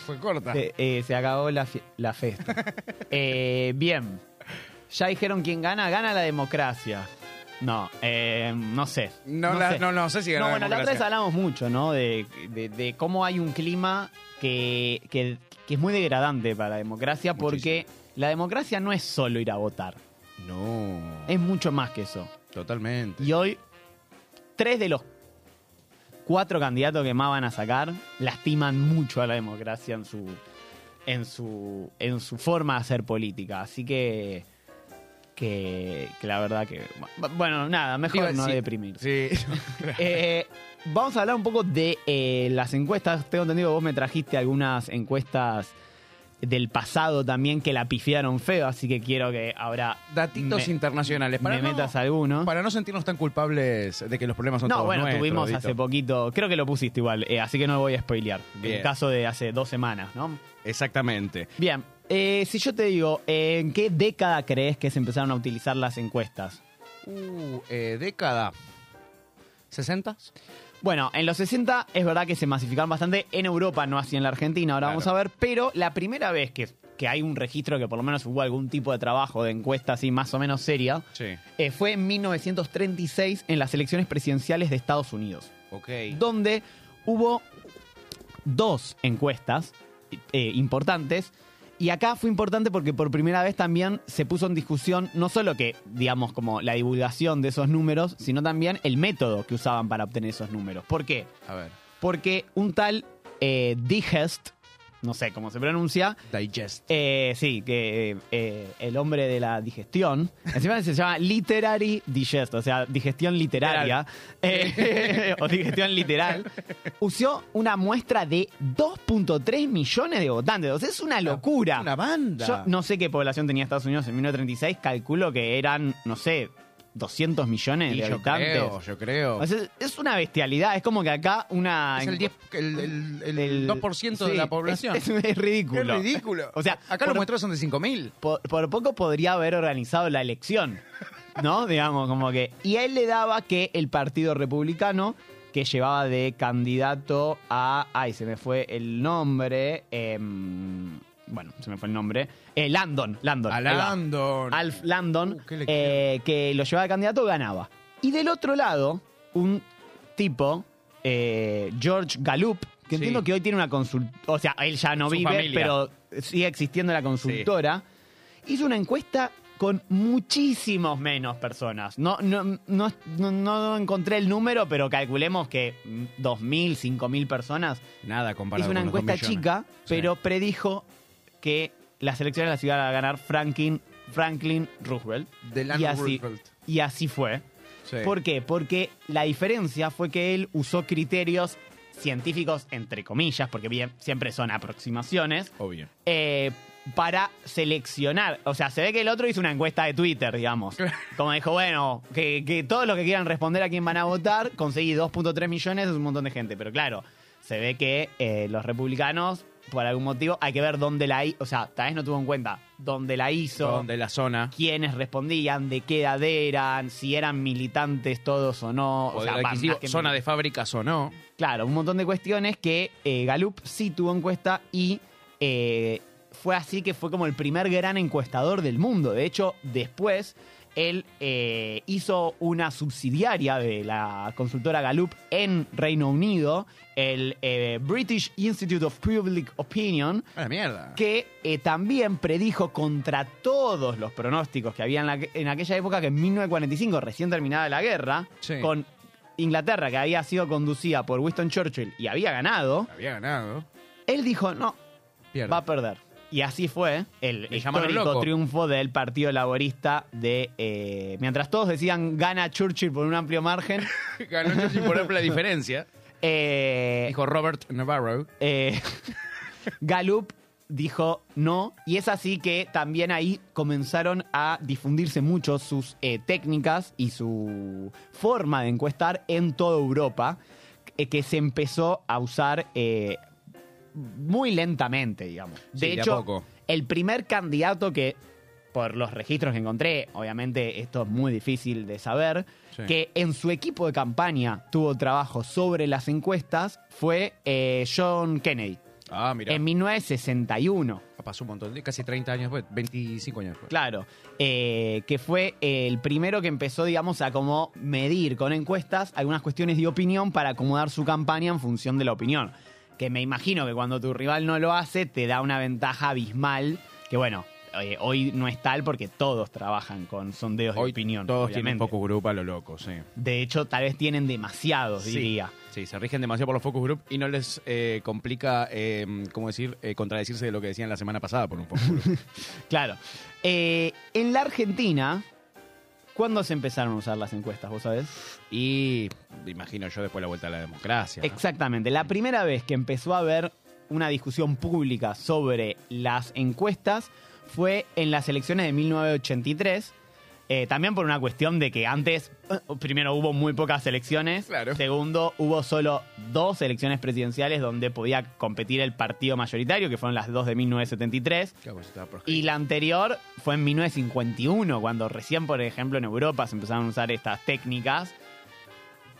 Fue corta. eh, eh, se acabó la, la fiesta. Eh, bien. Ya dijeron quién gana. Gana la democracia. No, eh, no sé. No, la- no, no sé si gana No, la bueno, la otra vez democracia. hablamos mucho, ¿no? De, de- de cómo hay un clima que, que- que es muy degradante para la democracia porque la democracia no es solo ir a votar. No. Es mucho más que eso. Totalmente. Y hoy, tres de los cuatro candidatos que más van a sacar lastiman mucho a la democracia en su, en su, en su forma de hacer política. Así que, que, que la verdad que... Bueno, nada, mejor no sí. deprimirse. Sí. Eh, vamos a hablar un poco de eh, las encuestas. Tengo entendido que vos me trajiste algunas encuestas del pasado también que la pifiaron feo, así que quiero que ahora Datitos me- internacionales. Para me no, metas alguno. Para no sentirnos tan culpables de que los problemas son No, todos bueno, nuestros, tuvimos Dito. hace poquito, creo que lo pusiste igual, eh, así que no voy a spoilear. Bien. El caso de hace dos semanas, ¿no? Exactamente. Bien, eh, si yo te digo, eh, ¿en qué década crees que se empezaron a utilizar las encuestas? Uh, eh, década. ¿60? Bueno, en los 60 es verdad que se masificaron bastante, en Europa no así en la Argentina, ahora Claro. vamos a ver, pero la primera vez que, que hay un registro que por lo menos hubo algún tipo de trabajo de encuesta así más o menos seria, Sí. eh, fue en 1936 en las elecciones presidenciales de Estados Unidos. Ok. donde hubo dos encuestas eh, importantes. Y acá fue importante porque por primera vez también se puso en discusión no solo que, digamos, como la divulgación de esos números, sino también el método que usaban para obtener esos números. ¿Por qué? A ver. Porque un tal eh, Digest, no sé cómo se pronuncia, Digest. eh, sí, que eh, el hombre de la digestión, encima se llama Literary Digest, o sea, digestión literaria, eh, o digestión literal, usó una muestra de 2.3 millones de votantes. O sea, es una locura. Una banda. Yo no sé qué población tenía Estados Unidos en 1936, calculo que eran, no sé, 200 millones Y de yo habitantes. creo, yo creo. O sea, es una bestialidad, es como que acá una... es el, 10, el, el, el el- 2% de la población. Es, es ridículo. Es ridículo. O sea, acá por- los muestros son de 5.000. por, por poco podría haber organizado la elección, ¿no? Digamos, como que... Y a él le daba que el Partido Republicano, que llevaba de candidato a... Ay, se me fue el nombre. em, bueno, se me fue el nombre. Eh, Landon, Landon. A ahí va. Landon. Alf Landon, Uh, qué le eh, que lo llevaba de candidato, ganaba. Y del otro lado, un tipo, eh, George Gallup, que Sí. entiendo que hoy tiene una consultora, o sea, él ya no Su vive, familia. pero sigue existiendo la consultora, hizo una encuesta con muchísimos menos personas. No, no, no, no, no encontré el número, pero calculemos que mm, 2.000, 5.000 personas. Nada comparado Hizo una con los dos encuesta millones. chica, Sí. pero predijo que las elecciones las iba a ganar Franklin, Franklin Roosevelt. Delano y así, Roosevelt. Y así fue. Sí. ¿Por qué? Porque la diferencia fue que él usó criterios científicos, entre comillas, porque bien, siempre son aproximaciones, Obvio. eh, para seleccionar. O sea, se ve que el otro hizo una encuesta de Twitter, digamos. Como dijo, bueno, que, que todos los que quieran responder a quién van a votar, conseguí 2.3 millones, es un montón de gente. Pero claro, se ve que eh, los republicanos, por algún motivo, hay que ver dónde la hizo. O sea, tal vez no tuvo en cuenta dónde la hizo Donde la zona. quiénes respondían, de qué edad eran, si eran militantes todos o no. O sea, que zona mil- de fábricas o no. Claro, un montón de cuestiones que eh, Gallup sí tuvo encuesta y eh, fue así que fue como el primer gran encuestador del mundo. De hecho, después él eh, hizo una subsidiaria de la consultora Gallup en Reino Unido, el eh, British Institute of Public Opinion, A la mierda. que eh, también predijo contra todos los pronósticos que había en, la- en aquella época que en 1945, recién terminada la guerra, Sí. con Inglaterra, que había sido conducida por Winston Churchill y había ganado, Había ganado. él dijo, no, Pierde. va a perder. Y así fue el histórico triunfo del Partido Laborista de... eh, mientras todos decían gana Churchill por un amplio margen, Ganó Churchill por amplia diferencia. eh, Dijo Robert Navarro. eh, Gallup dijo no, y es así que también ahí comenzaron a difundirse mucho sus eh, técnicas y su forma de encuestar en toda Europa, eh, que se empezó a usar eh, muy lentamente, digamos. De hecho, poco. el primer candidato que, por los registros que encontré, obviamente esto es muy difícil de saber, Sí. que en su equipo de campaña tuvo trabajo sobre las encuestas, fue eh, John Kennedy. Ah, mira. En 1961, Pasó un montón, de casi 30 años después, 25 años después. claro, eh, que fue el primero que empezó, digamos, a como medir con encuestas algunas cuestiones de opinión para acomodar su campaña en función de la opinión. Que me imagino que cuando tu rival no lo hace, te da una ventaja abismal, que bueno, eh, hoy no es tal porque todos trabajan con sondeos de opinión. todos tienen obviamente. focus group a lo loco, sí. De hecho, tal vez tienen demasiados, Sí. diría. Sí, se rigen demasiado por los focus group y no les eh, complica, eh, ¿cómo decir?, eh, contradecirse de lo que decían la semana pasada por un focus group. Claro. En la Argentina, ¿cuándo se empezaron a usar las encuestas, vos sabés? y imagino yo después la vuelta a la democracia. ¿no? Exactamente. La primera vez que empezó a haber una discusión pública sobre las encuestas fue en las elecciones de 1983. Eh, también por una cuestión de que antes, eh, primero hubo muy pocas elecciones. Claro. Segundo, hubo solo dos elecciones presidenciales donde podía competir el partido mayoritario, que fueron las dos de 1973. Claro, pues estaba proscrito. Y la anterior fue en 1951, cuando recién, por ejemplo, en Europa se empezaron a usar estas técnicas.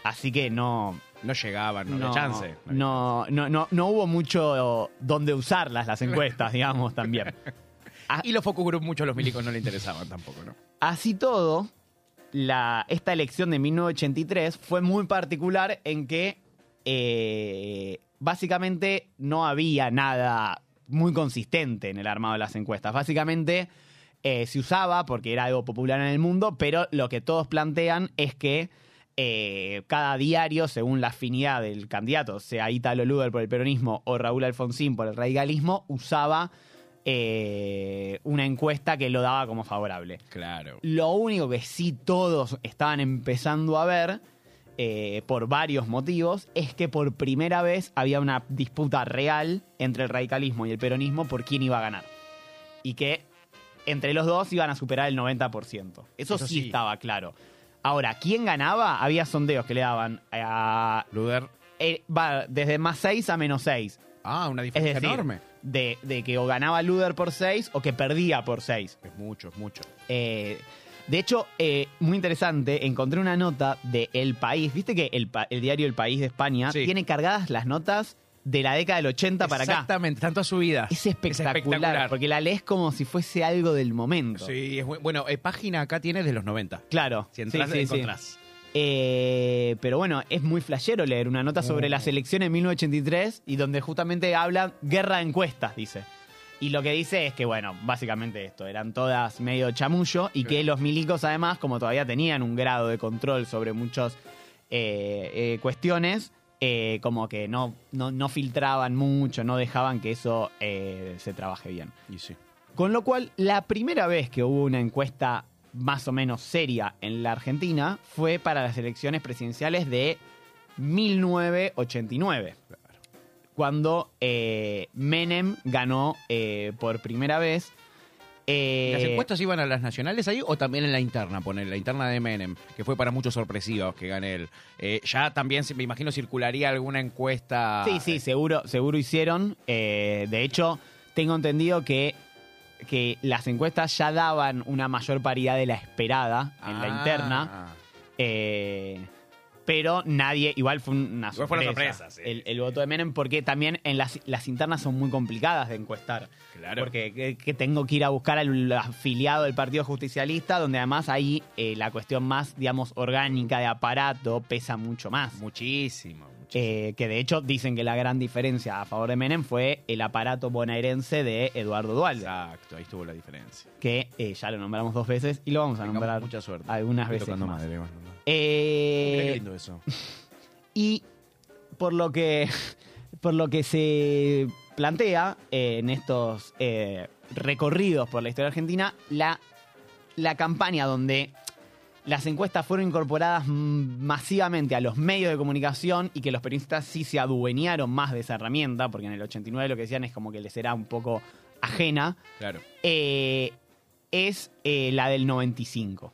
Así que no, No llegaban, no, no, había chance. no, no, no, no hubo mucho donde usarlas las encuestas, digamos, también. Ah, Y los focus group muchos a los milicos no le interesaban tampoco, ¿no? Así todo, esta elección de 1983 fue muy particular en que eh, básicamente no había nada muy consistente en el armado de las encuestas. Básicamente eh, se usaba porque era algo popular en el mundo, pero lo que todos plantean es que eh, cada diario, según la afinidad del candidato, sea Italo Luder por el peronismo o Raúl Alfonsín por el radicalismo, usaba eh, una encuesta que lo daba como favorable. Claro. Lo único que sí todos estaban empezando a ver, eh, por varios motivos, es que por primera vez había una disputa real entre el radicalismo y el peronismo por quién iba a ganar. Y que entre los dos iban a superar el 90%. Eso, Eso sí, sí. estaba claro. Ahora, ¿quién ganaba? Había sondeos que le daban a, Luder. eh, va desde más 6 a menos 6. Ah, una diferencia decir, enorme. De, de que o ganaba Luder por 6 o que perdía por 6. Es mucho, es mucho. Eh, de hecho, eh, muy interesante, encontré una nota de El País. Viste que el, pa- el diario El País de España Sí. tiene cargadas las notas de la década del 80 para acá. Exactamente, tanto a subidas. Es espectacular, porque la lees como si fuese algo del momento. Sí, es bu- bueno, eh, página acá tiene de los 90. Claro. Si entras, sí. encontrás. Eh, pero bueno, es muy flashero leer una nota sobre las elecciones de 1983 y donde justamente habla guerra de encuestas, dice. Y lo que dice es que, bueno, básicamente esto, eran todas medio chamullo y que los milicos además, como todavía tenían un grado de control sobre muchas eh, cuestiones, eh, como que no, no, no filtraban mucho, no dejaban que eso se trabaje bien. Y sí. Con lo cual, la primera vez que hubo una encuesta más o menos seria en la Argentina fue para las elecciones presidenciales de 1989. Cuando eh, Menem ganó eh, por primera vez. Eh, ¿Las encuestas iban a las nacionales ahí o también en la interna? Poner la interna de Menem, que fue para muchos sorpresivos que gane él. Eh, ya también, me imagino, circularía alguna encuesta. Sí, sí, seguro, seguro hicieron. Eh, de hecho, tengo entendido que, que las encuestas ya daban una mayor paridad de la esperada en la Ah. interna. Eh, pero nadie, igual fue una Igual fue una sorpresa, sorpresa, sí. el, el voto de Menem, porque también en las, las internas son muy complicadas de encuestar. Claro. Porque que, que tengo que ir a buscar al afiliado del Partido Justicialista, donde además ahí eh, la cuestión más, digamos, orgánica de aparato pesa mucho más. Muchísimo. Eh, que de hecho dicen que la gran diferencia a favor de Menem fue el aparato bonaerense de Eduardo Dualde, Exacto, ahí estuvo la diferencia. que eh, ya lo nombramos dos veces y lo vamos a nombrar mucha suerte. algunas Estoy veces más. madre, no. Eh, Mira qué lindo eso. y por lo que por lo que se plantea eh, en estos recorridos por la historia argentina la, la campaña donde las encuestas fueron incorporadas masivamente a los medios de comunicación y que los periodistas sí se adueñaron más de esa herramienta, porque en el 89 lo que decían es como que les era un poco ajena, Claro. eh, es eh, la del 95.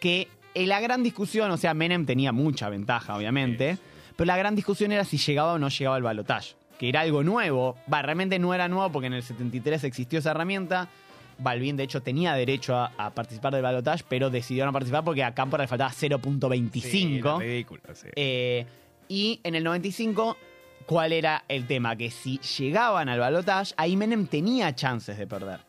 Que eh, la gran discusión, o sea, Menem tenía mucha ventaja, obviamente, pero la gran discusión era si llegaba o no llegaba al balotaje, que era algo nuevo. Va, realmente no era nuevo porque en el 73 existió esa herramienta. Balvin, de hecho, tenía derecho a, a participar del balotaje, pero decidió no participar porque a Cámpora le faltaba 0.25. Sí, era ridículo, sí. Eh, y en el 95, ¿cuál era el tema? Que si llegaban al balotaje, ahí Menem tenía chances de perder.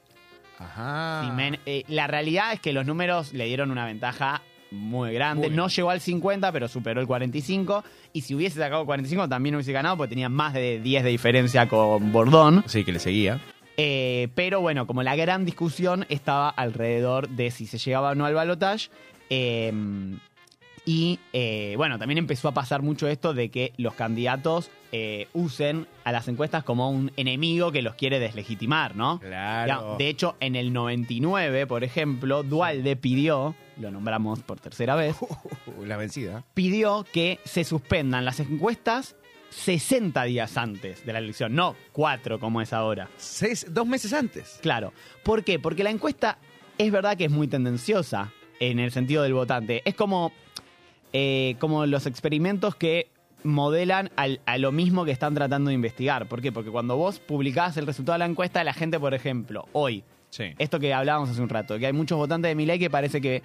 Ajá. Si Men- eh, la realidad es que los números le dieron una ventaja muy grande. Muy no llegó al 50, pero superó el 45. Y si hubiese sacado 45, también hubiese ganado, porque tenía más de 10 de diferencia con Bordón. Sí, que le seguía. Eh, pero bueno, como la gran discusión estaba alrededor de si se llegaba o no al balotaje. eh, y eh, bueno, también empezó a pasar mucho esto de que los candidatos eh, usen a las encuestas como un enemigo que los quiere deslegitimar, ¿no? Claro. Ya, De hecho, en el 99, por ejemplo, Dualde pidió, lo nombramos por tercera vez, Uh, la vencida. pidió que se suspendan las encuestas 60 días antes de la elección, no 4 como es ahora. Seis, dos meses antes. Claro. ¿Por qué? Porque la encuesta es verdad que es muy tendenciosa en el sentido del votante. Es como, eh, como los experimentos que modelan al- a lo mismo que están tratando de investigar. ¿Por qué? Porque cuando vos publicás el resultado de la encuesta, la gente, por ejemplo, hoy, Sí. esto que hablábamos hace un rato, que hay muchos votantes de Milei que parece que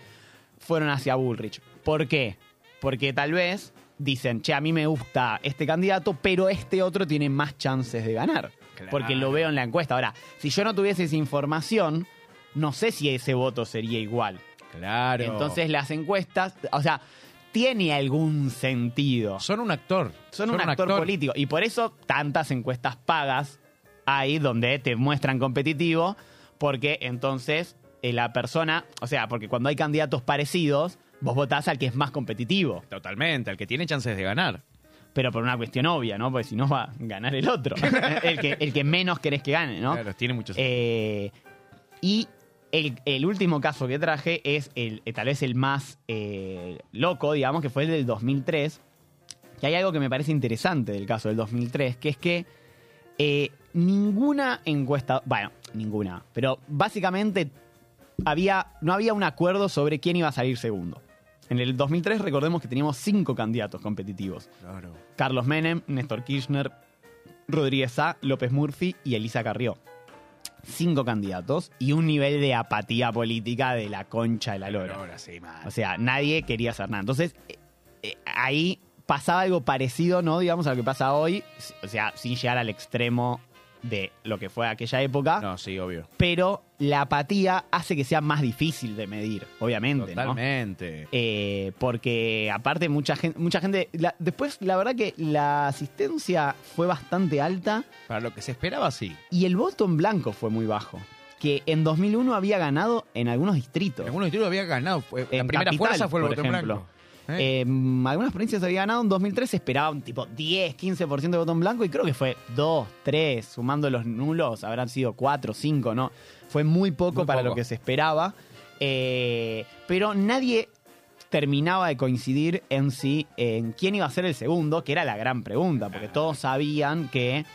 fueron hacia Bullrich. ¿Por qué? Porque tal vez dicen, che, a mí me gusta este candidato, pero este otro tiene más chances de ganar. Claro. Porque lo veo en la encuesta. Ahora, si yo no tuviese esa información, no sé si ese voto sería igual. Claro. Entonces las encuestas, o sea, tiene algún sentido. son un actor. Son un, actor, político. Y por eso tantas encuestas pagas hay donde te muestran competitivo, porque entonces eh, la persona, o sea, porque cuando hay candidatos parecidos, vos votás al que es más competitivo. Totalmente, al que tiene chances de ganar. Pero por una cuestión obvia, ¿no? Porque si no va a ganar el otro. el, que, el que menos querés que gane, ¿no? Claro, tiene muchos. Eh, y el, el último caso que traje es el, eh, tal vez el más eh, loco, digamos, que fue el del 2003. Que hay algo que me parece interesante del caso del 2003, que es que eh, ninguna encuesta, bueno, ninguna, pero básicamente había, no había un acuerdo sobre quién iba a salir segundo. En el 2003 recordemos que teníamos cinco candidatos competitivos. Claro. Carlos Menem, Néstor Kirchner, Rodríguez A, López Murphy y Elisa Carrió. Cinco candidatos y un nivel de apatía política de la concha de la lora. Ahora sí, man. O sea, nadie quería hacer nada. Entonces, eh, eh, ahí pasaba algo parecido, ¿no? Digamos, a lo que pasa hoy. O sea, sin llegar al extremo de lo que fue aquella época. No, sí, obvio. Pero la apatía hace que sea más difícil de medir, obviamente, ¿no? Totalmente. Eh, porque aparte mucha gente, mucha gente la- después la verdad que la asistencia fue bastante alta Para lo que se esperaba, sí. y el voto en blanco fue muy bajo. Que en 2001 había ganado en algunos distritos. En algunos distritos había ganado. La En primera Capital, fuerza fue el voto en blanco. ¿Eh? Eh, en algunas provincias había ganado, en 2003 se esperaba un tipo 10, 15% de voto en blanco y creo que fue 2, 3, sumando los nulos, habrán sido 4, 5, ¿no? Fue muy poco Muy para poco. lo que se esperaba, eh, pero nadie terminaba de coincidir en sí, en quién iba a ser el segundo, que era la gran pregunta, porque todos sabían que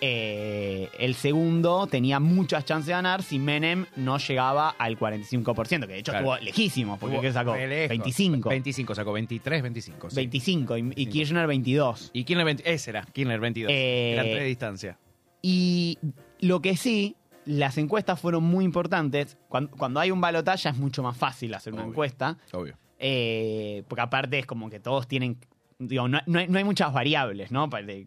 eh, el segundo tenía muchas chances de ganar si Menem no llegaba al 45%, que de hecho Claro. estuvo lejísimo, porque Hubo- ¿qué sacó? re lejos. 25. 25, sacó 23, 25. sí. 25 y, y Kirchner 22. Y Kirchner 20, ese era, Kirchner 22. Eh, tres de distancia. Y lo que sí, las encuestas fueron muy importantes. Cuando, cuando hay un balotaje es mucho más fácil hacer una Obvio. encuesta, Obvio. eh, porque aparte es como que todos tienen, digo, no, no hay, no hay muchas variables, ¿no? Pa- de-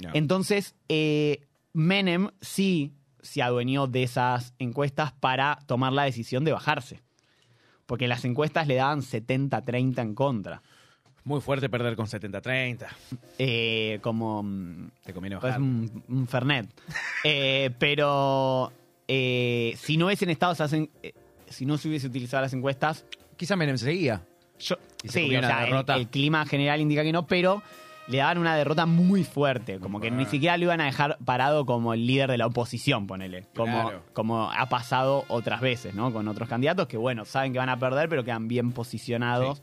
No. Entonces, eh, Menem sí se adueñó de esas encuestas para tomar la decisión de bajarse. Porque las encuestas le daban 70-30 en contra. Muy fuerte perder con 70-30. Eh, como... mm, Te conviene bajar. un, un Fernet. Eh, pero eh, si no hubiesen estado esas si no se hubiese utilizado las encuestas, Quizá Menem seguía. yo, Y se sí, o sea, el clima general indica que no, pero le daban una derrota muy fuerte, como que ni siquiera lo iban a dejar parado como el líder de la oposición, ponele. Como, Claro. como ha pasado otras veces, ¿no? Con otros candidatos que, bueno, saben que van a perder, pero quedan bien posicionados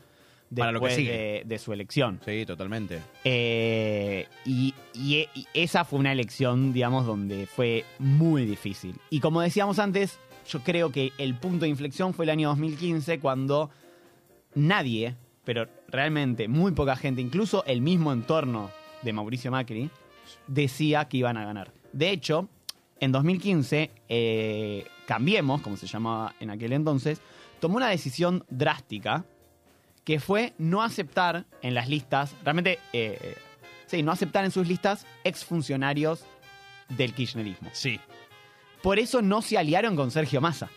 Sí. Para lo que después sigue. de, de su elección. Sí, totalmente. Eh, y, y- y esa fue una elección, digamos, donde fue muy difícil. Y como decíamos antes, yo creo que el punto de inflexión fue el año 2015, cuando nadie, pero realmente muy poca gente, incluso el mismo entorno de Mauricio Macri, decía que iban a ganar. De hecho, en 2015, eh, Cambiemos, como se llamaba en aquel entonces, tomó una decisión drástica que fue no aceptar en las listas, realmente, eh, sí, no aceptar en sus listas exfuncionarios del kirchnerismo. Sí. Por eso no se aliaron con Sergio Massa.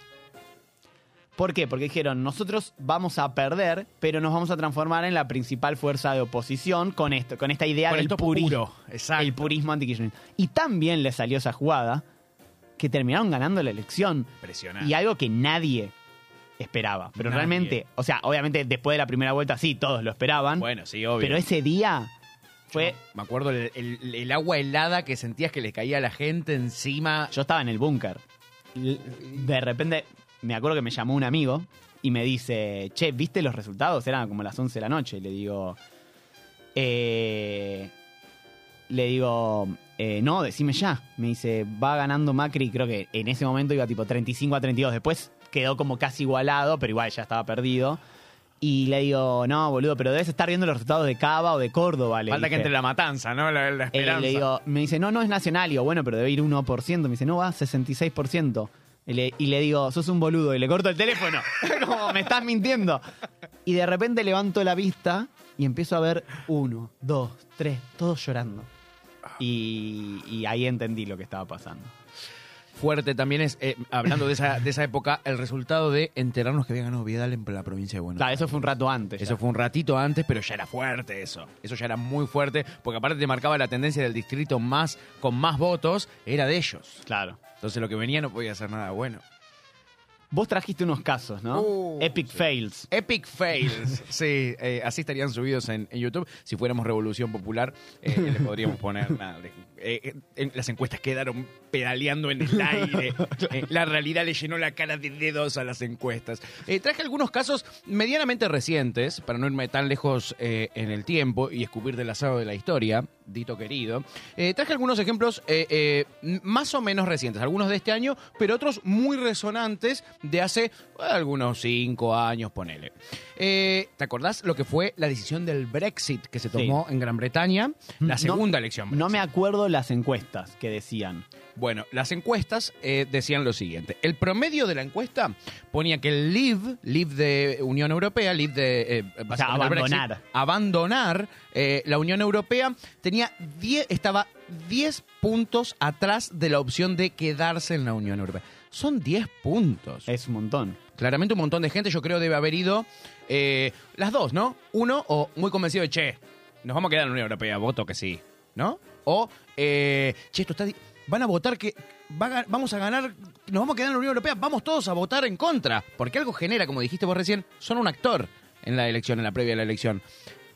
¿Por qué? Porque dijeron, nosotros vamos a perder, pero nos vamos a transformar en la principal fuerza de oposición con esto, con esta idea del purismo, puro, exacto. el purismo antikirchnerista. Y también les salió esa jugada que terminaron ganando la elección Impresionante. y algo que nadie esperaba. Pero Nadie. realmente, o sea, obviamente después de la primera vuelta sí, todos lo esperaban. Bueno, sí, obvio. pero ese día fue... Me acuerdo el, el- el agua helada que sentías que le caía a la gente encima. Yo estaba en el búnker. De repente, me acuerdo que me llamó un amigo y me dice, che, ¿viste los resultados? Eran como las 11 de la noche. Y le digo, eh, le digo, eh, no, decime ya. Me dice, va ganando Macri, creo que en ese momento iba tipo 35 a 32. Después quedó como casi igualado, pero igual ya estaba perdido. Y le digo, no, boludo, pero debes estar viendo los resultados de Cava o de Córdoba. Le Falta que entre la matanza, ¿no? La, la Eh, esperanza. le digo, me dice, no, no es nacional. Y digo, bueno, pero debe ir 1%. Me dice, no, va 66%. Y le, y le digo, sos un boludo. Y le corto el teléfono. Como, me estás mintiendo. Y de repente levanto la vista y empiezo a ver uno, dos, tres, todos llorando. Y, y ahí entendí lo que estaba pasando. Fuerte también es, eh, hablando de esa, de esa época, el resultado de enterarnos que había ganado Vidal en la provincia de Buenos Claro, Aires. eso fue un rato antes. ya. Eso fue un ratito antes, pero ya era fuerte eso. Eso ya era muy fuerte, porque aparte te marcaba la tendencia del distrito más con más votos, era de ellos. Claro. Entonces lo que venía no podía ser nada bueno. Vos trajiste unos casos, ¿no? Uh, Epic sí. fails. Epic fails. Sí, eh, así estarían subidos en, en YouTube. Si fuéramos Revolución Popular, eh, le podríamos poner nada. Eh, eh, en- las encuestas quedaron pedaleando en el aire. Eh, la realidad le llenó la cara de dedos a las encuestas. Eh, traje algunos casos medianamente recientes, para no irme tan lejos en el tiempo y escupir del asado de la historia, dito querido. Traje algunos ejemplos más o menos recientes, algunos de este año, pero otros muy resonantes de hace algunos cinco años, ponele. ¿Te acordás lo que fue la decisión del Brexit que se tomó en Gran Bretaña? La No- segunda elección. No me acuerdo las encuestas que decían. Bueno, las encuestas eh, decían lo siguiente. El promedio de la encuesta ponía que el Leave, Leave de Unión Europea, Leave de... eh, básicamente el Brexit, abandonar. abandonar eh, la Unión Europea, tenía 10, estaba 10 puntos atrás de la opción de quedarse en la Unión Europea. Son 10 puntos. Es un montón. Claramente un montón de gente, yo creo, debe haber ido eh, las dos, ¿no? Uno, o muy convencido de, che, nos vamos a quedar en la Unión Europea, voto que sí, ¿no? O, eh, che, esto está... Van a votar que va vamos a ganar, nos vamos a quedar en la Unión Europea, vamos todos a votar en contra, porque algo genera, como dijiste vos recién, son un actor en la elección, en la previa de la elección.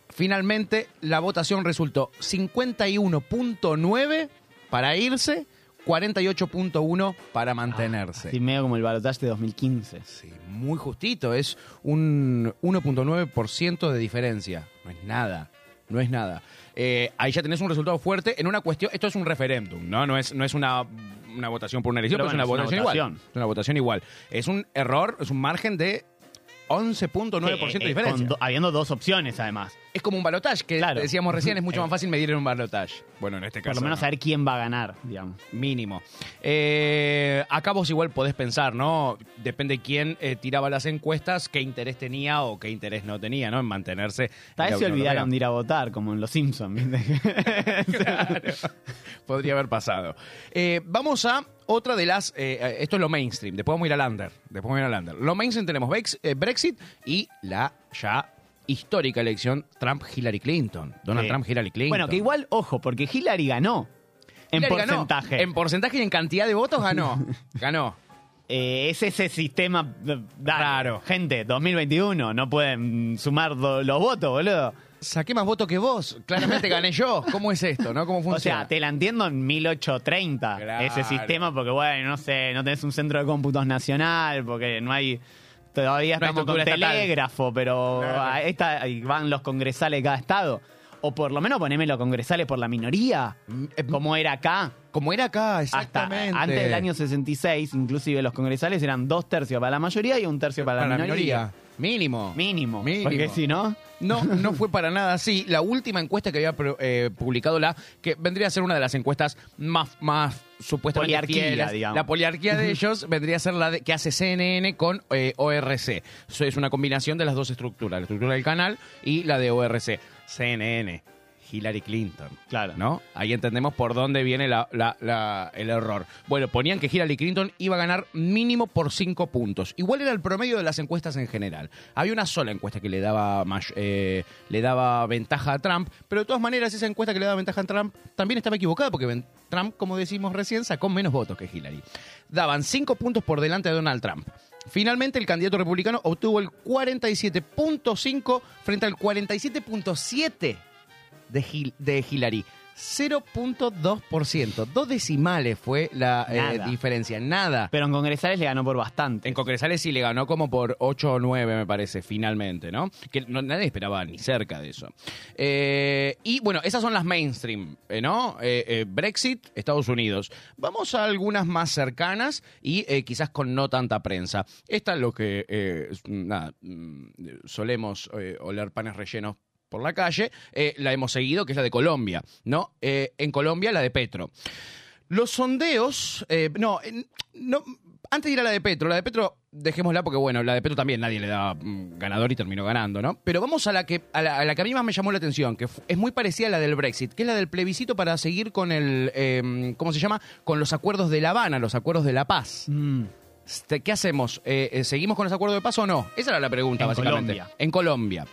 Finalmente, la votación resultó 51.9 para irse, 48.1 para mantenerse. Así medio como el balotaje de 2015. Sí, muy justito, es un 1.9% de diferencia. No es nada, no es nada. Eh, ahí ya tenés un resultado fuerte en una cuestión, esto es un referéndum, ¿no? No es, no es una, una votación por una elección, Pero pero, bueno, es una es una votación igual. Es una votación igual. Es un error, es un margen de 11.9% de Eh, eh, diferencia. do- habiendo dos opciones, además. Es como un balotage, que Claro. decíamos recién, es mucho más fácil medir en un balotage. Bueno, en este caso. Por lo menos no. saber quién va a ganar, digamos. Mínimo. Eh, acá vos igual podés pensar, ¿no? Depende quién eh, tiraba las encuestas, qué interés tenía o qué interés no tenía, ¿no? En mantenerse. Tal vez la se olvidaron de ir a votar, como en Los Simpsons. Claro. Podría haber pasado. Eh, vamos a otra de las. eh, eh, esto es lo mainstream. Después vamos a ir al under. Después vamos a ir al under. Lo mainstream tenemos Bex- eh, Brexit y la ya histórica elección Trump-Hillary Clinton. Donald Sí. Trump-Hillary Clinton. Bueno, que igual, ojo, porque Hillary ganó. En Hillary ganó. porcentaje. En porcentaje y en cantidad de votos ganó. ganó. Eh, es ese sistema eh, Raro. Gente, 2021, no pueden sumar do- los votos, boludo. saqué más votos que vos. Claramente gané yo. ¿Cómo es esto, no? ¿Cómo O funciona? sea, te la entiendo en 1830 Claro. ese sistema, porque bueno, no sé, no tenés un centro de cómputos nacional, porque no hay. Todavía No estamos con estatal. telégrafo, pero a esta, van los congresales de cada estado. O por lo menos poneme los congresales por la minoría, Mm, eh, como era acá. Como era acá, Hasta exactamente. antes del año 66, inclusive los congresales eran dos tercios para la mayoría y un tercio para, Para la minoría. Mínimo. Mínimo. Mínimo. Porque si no. No, no fue para nada así. La última encuesta que había eh, publicado la, que vendría a ser una de las encuestas más, más supuestamente Poliarquía, fieles. digamos. La poliarquía de ellos vendría a ser la de- que hace CNN con eh, ORC. Eso es una combinación de las dos estructuras, la estructura del canal y la de ORC. CNN. Hillary Clinton. Claro. ¿No? Ahí entendemos por dónde viene la- la- la- el error. Bueno, ponían que Hillary Clinton iba a ganar mínimo por 5 puntos. Igual era el promedio de las encuestas en general. Había una sola encuesta que le daba, eh, le daba ventaja a Trump, pero de todas maneras esa encuesta que le daba ventaja a Trump también estaba equivocada porque Trump, como decimos recién, sacó menos votos que Hillary. Daban 5 puntos por delante de Donald Trump. Finalmente, el candidato republicano obtuvo el 47.5 frente al 47.7 de, Hil- de Hillary. 0.2%. Dos decimales fue la eh, diferencia. Nada. Pero en congresales le ganó por bastante. En Congresales sí le ganó como por 8 o 9, me parece, finalmente, ¿no? Que no- nadie esperaba ni cerca de eso. Eh, y bueno, esas son las mainstream, eh, ¿no? Brexit, Estados Unidos. Vamos a algunas más cercanas y quizás con no tanta prensa. Esta es lo que, nada, mm, solemos oler panes rellenos por la calle. Eh, la hemos seguido, que es la de Colombia, ¿no? Eh, en Colombia, la de Petro. Los sondeos, eh, no, no, antes de ir a la de Petro, la de Petro, dejémosla porque bueno, la de Petro también nadie le daba mm, ganador y terminó ganando, ¿no? Pero vamos a la que a la, a la que a mí más me llamó la atención, que es muy parecida a la del Brexit, que es la del plebiscito para seguir con el, eh, ¿cómo se llama? Con los acuerdos de La Habana, los acuerdos de la paz. Mm. Este, ¿Qué hacemos? Eh, eh, ¿Seguimos con los acuerdos de paz o no? Esa era la pregunta, En básicamente. Colombia. En Colombia.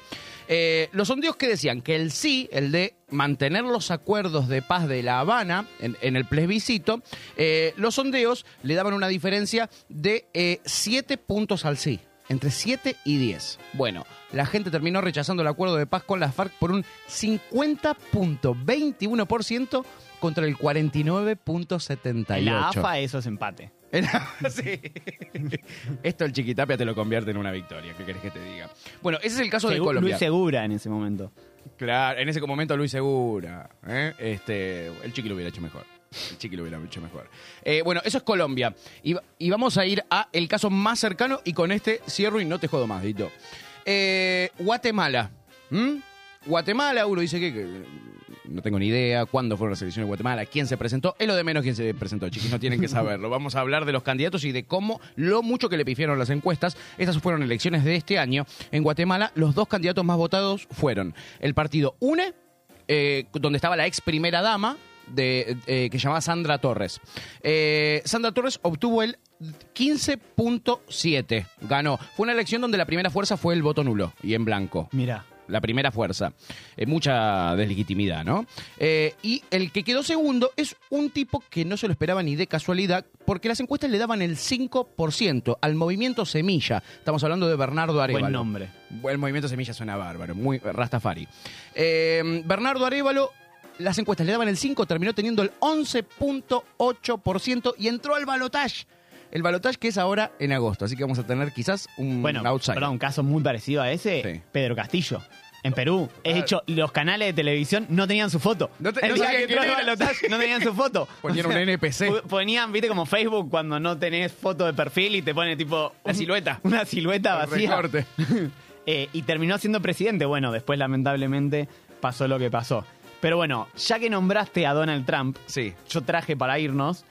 Eh, los sondeos que decían que el sí, el de mantener los acuerdos de paz de La Habana en, el plebiscito, eh, los sondeos le daban una diferencia de 7 puntos al sí. Entre 7 y 10. Bueno, la gente terminó rechazando el acuerdo de paz con las FARC por un 50.21% contra el 49.78%. En la AFA eso es empate. Sí. Esto el chiquitapia te lo convierte en una victoria. ¿Qué querés que te diga? Bueno, ese es el caso de Colombia. Luis Segura en ese momento. Claro, en ese momento Luis Segura. ¿eh? Este, el chiqui lo hubiera hecho mejor. El chiqui lo hubiera hecho mejor. Eh, bueno, eso es Colombia. Y, y vamos a ir a el caso más cercano y con este cierro y no te jodo más, Dito. Eh, Guatemala. ¿Mm? Guatemala, uno dice que, que no tengo ni idea cuándo fueron las elecciones de Guatemala, quién se presentó, es lo de menos quién se presentó, chiquis, no tienen que saberlo. Vamos a hablar de los candidatos y de cómo, lo mucho que le pifiaron las encuestas. Estas fueron elecciones de este año. En Guatemala, los dos candidatos más votados fueron el partido UNE, eh, donde estaba la ex primera dama, de, eh, que se llamaba Sandra Torres. Eh, Sandra Torres obtuvo el 15.7, ganó. Fue una elección donde la primera fuerza fue el voto nulo y en blanco Mira. La primera fuerza. Eh, mucha deslegitimidad, ¿no? Eh, y el que quedó segundo es un tipo que no se lo esperaba ni de casualidad, porque las encuestas le daban el 5% al movimiento Semilla. Estamos hablando de Bernardo Arevalo. Buen nombre. El movimiento Semilla suena bárbaro, muy Rastafari. Eh, Bernardo Arevalo, las encuestas le daban el 5, terminó teniendo el 11.8% y entró al balotage. El balotage que es ahora en agosto, así que vamos a tener quizás un Bueno, outsider. perdón, un caso muy parecido a ese, Sí. Pedro Castillo. En Perú, he hecho, los canales de televisión no tenían su foto. No te- El no día sabían que quién entró al era. balotaje, no tenían su foto. Ponían un NPC. pu- Ponían, viste, como Facebook cuando no tenés foto de perfil y te pone tipo. La un- silueta. Una silueta vacía. recorte. Eh, y terminó siendo presidente. Bueno, después lamentablemente pasó lo que pasó. Pero bueno, ya que nombraste a Donald Trump, Sí. yo traje para irnos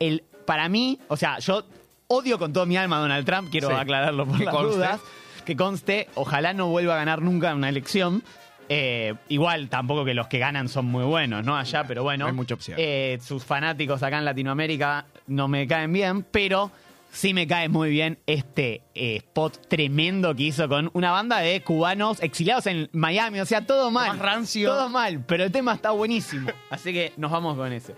el para mí, o sea, yo odio con toda mi alma a Donald Trump, quiero Sí. aclararlo por Que las conste. dudas, que conste, ojalá no vuelva a ganar nunca una elección. Eh, igual tampoco que los que ganan son muy buenos, ¿no? Allá, pero bueno. No hay mucha opción. eh, sus fanáticos acá en Latinoamérica no me caen bien, pero sí me cae muy bien este eh, spot tremendo que hizo con una banda de cubanos exiliados en Miami. O sea, todo mal. más rancio. Todo mal, pero el tema está buenísimo. Así que nos vamos con ese.